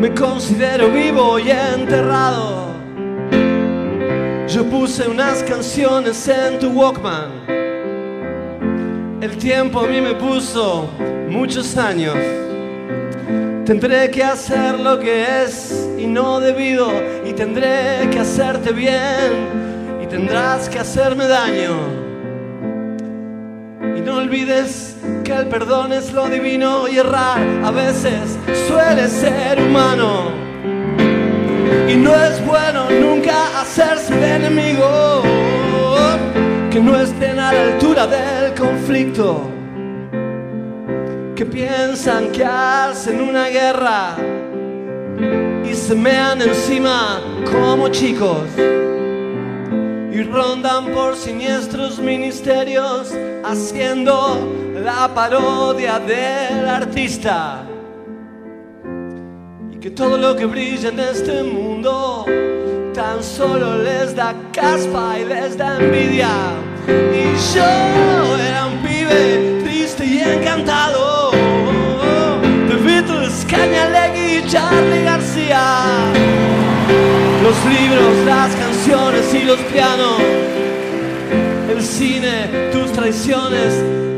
Me considero vivo y enterrado. Yo puse unas canciones en tu Walkman. El tiempo a mí me puso muchos años. Tendré que hacer lo que es y no debido. Y tendré que hacerte bien. Y tendrás que hacerme daño. Y no olvides que el perdón es lo divino y errar a veces suele ser humano. Y no es bueno nunca hacerse de enemigo que no estén a la altura del conflicto, que piensan que hacen una guerra y se mean encima como chicos y rondan por siniestros ministerios haciendo la parodia del artista. Y que todo lo que brilla en este mundo tan solo les da caspa y les da envidia. Y yo era un pibe triste y encantado de Beatles, Cañalegui y Charlie García. Los libros, las canciones y los pianos, el cine, tus traiciones,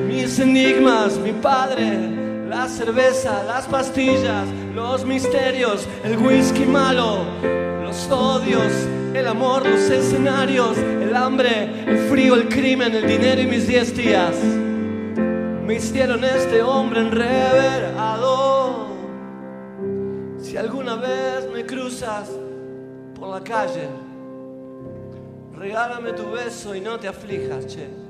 mis enigmas, mi padre, la cerveza, las pastillas, los misterios, el whisky malo, los odios, el amor, los escenarios, el hambre, el frío, el crimen, el dinero y mis diez días. Me hicieron este hombre enreverado. Si alguna vez me cruzas por la calle, regálame tu beso y no te aflijas, che.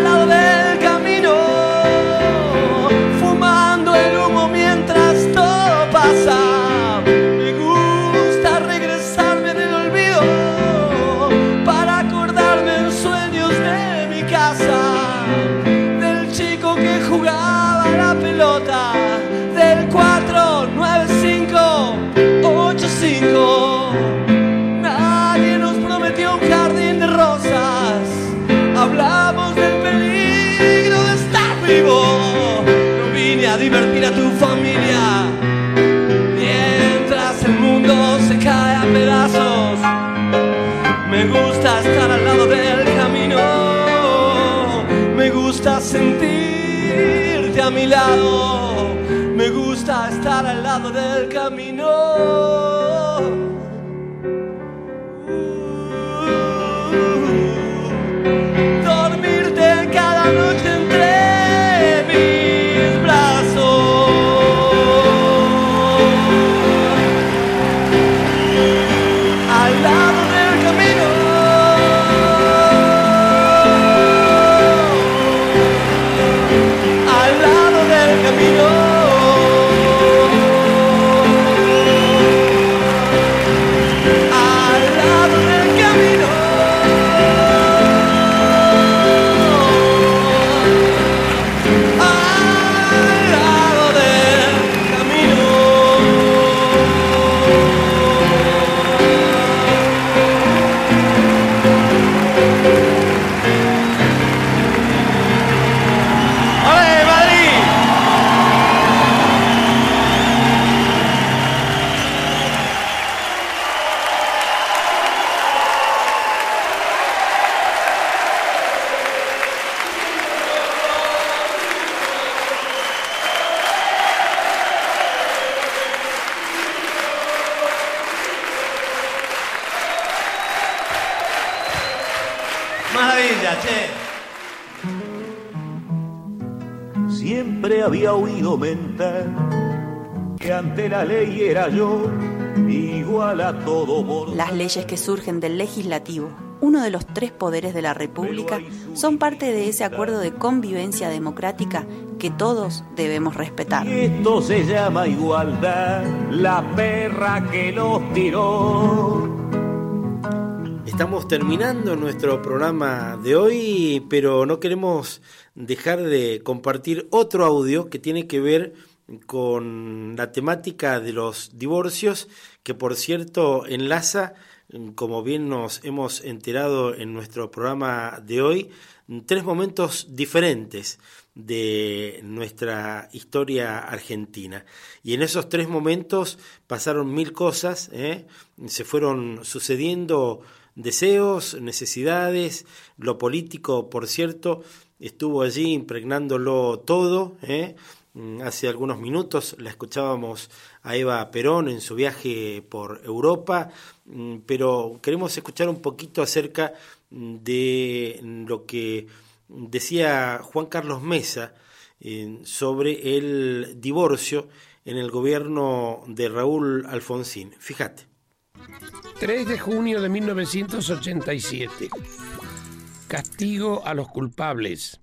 mi lado. Me gusta estar al lado del camino. Yo igual a todo Las leyes que surgen del legislativo, uno de los tres poderes de la República, son parte de ese acuerdo de convivencia democrática que todos debemos respetar. Esto se llama igualdad, la perra que nos tiró. Estamos terminando nuestro programa de hoy, pero no queremos dejar de compartir otro audio que tiene que ver con la temática de los divorcios, que por cierto enlaza, como bien nos hemos enterado en nuestro programa de hoy, tres momentos diferentes de nuestra historia argentina. Y en esos tres momentos pasaron mil cosas, ¿eh? se fueron sucediendo deseos, necesidades, lo político, por cierto, estuvo allí impregnándolo todo. ¿eh? Mm, Hace algunos minutos la escuchábamos a Eva Perón en su viaje por Europa, mm, pero queremos escuchar un poquito acerca mm, de lo que decía Juan Carlos Mesa eh, sobre el divorcio en el gobierno de Raúl Alfonsín. Fíjate. 3 de junio de 1987. Castigo a los culpables.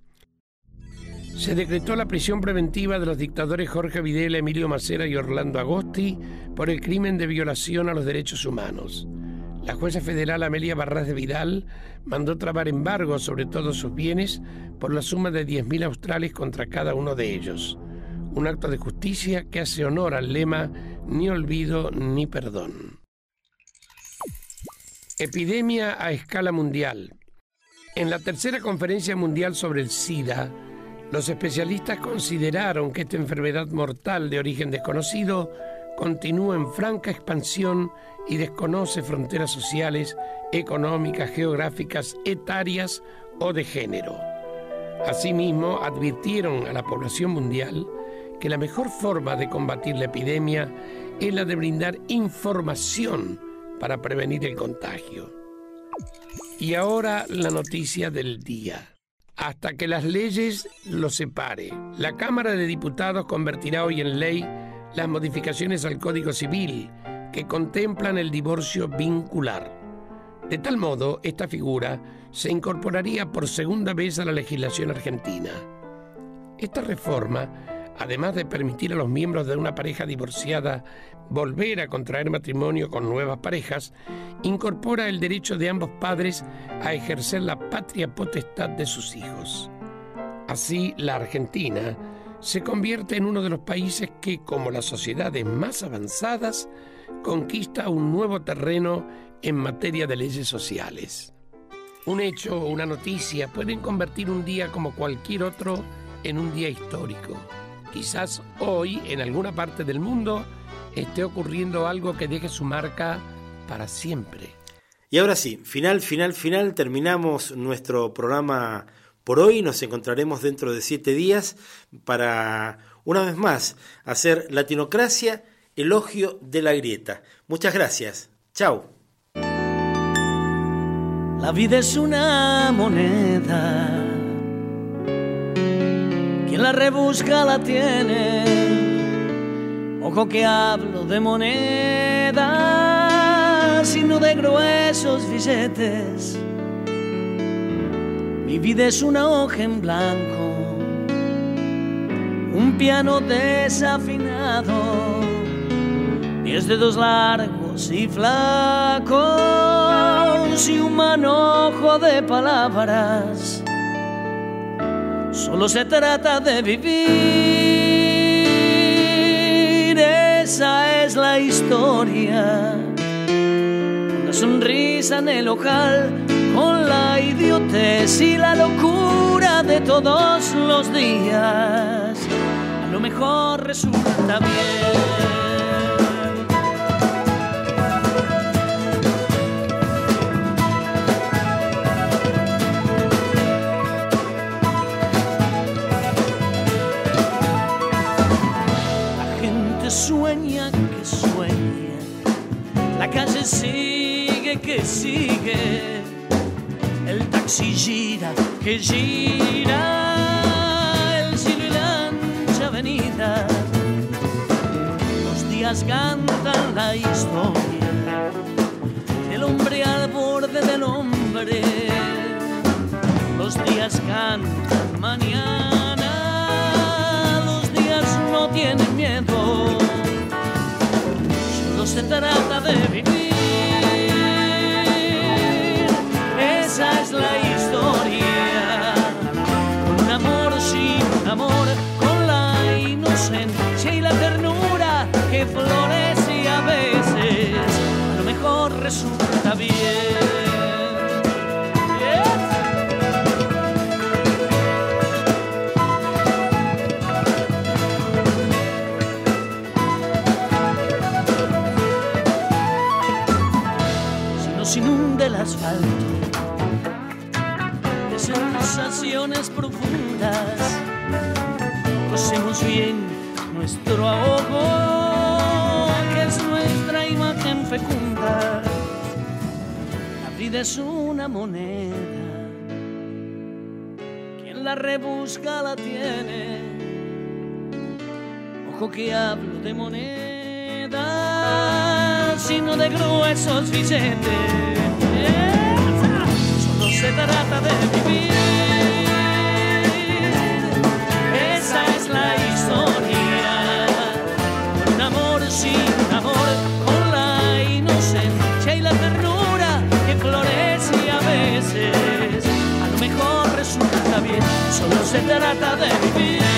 Se decretó la prisión preventiva de los dictadores Jorge Videla, Emilio Macera y Orlando Agosti por el crimen de violación a los derechos humanos. La jueza federal Amelia Barras de Vidal mandó trabar embargos sobre todos sus bienes por la suma de 10.000 australes contra cada uno de ellos. Un acto de justicia que hace honor al lema ni olvido ni perdón. Epidemia a escala mundial. En la tercera conferencia mundial sobre el SIDA, los especialistas consideraron que esta enfermedad mortal de origen desconocido continúa en franca expansión y desconoce fronteras sociales, económicas, geográficas, etarias o de género. Asimismo, advirtieron a la población mundial que la mejor forma de combatir la epidemia es la de brindar información para prevenir el contagio. Y ahora la noticia del día. Hasta que las leyes lo separe, la Cámara de Diputados convertirá hoy en ley las modificaciones al Código Civil que contemplan el divorcio vincular. De tal modo, esta figura se incorporaría por segunda vez a la legislación argentina. Esta reforma, además de permitir a los miembros de una pareja divorciada volver a contraer matrimonio con nuevas parejas, incorpora el derecho de ambos padres a ejercer la patria potestad de sus hijos. Así, la Argentina se convierte en uno de los países que, como las sociedades más avanzadas, conquista un nuevo terreno en materia de leyes sociales. Un hecho o una noticia pueden convertir un día como cualquier otro en un día histórico. Quizás hoy, en alguna parte del mundo, esté ocurriendo algo que deje su marca para siempre. Y ahora sí, final, final, final, terminamos nuestro programa por hoy. Nos encontraremos dentro de siete días para, una vez más, hacer Latinocracia, elogio de la grieta. Muchas gracias. Chao. La vida es una moneda. La rebusca la tiene. Ojo que hablo de moneda, sino de gruesos billetes. Mi vida es una hoja en blanco, un piano desafinado, diez dedos largos y flacos y un manojo de palabras. Solo se trata de vivir, esa es la historia. Una sonrisa en el ojal con la idiotez y la locura de todos los días. A lo mejor resulta bien. Sueña que sueña, la calle sigue que sigue, el taxi gira que gira, el cielo la avenida, los días cantan la historia del hombre al borde del hombre, los días cantan mañana, trata de Bien nuestro ahogo, que es nuestra imagen fecunda. La vida es una moneda, quien la rebusca la tiene. Ojo que hablo de moneda, sino de gruesos billetes Solo se trata de vivir. Solo se trata de vivir.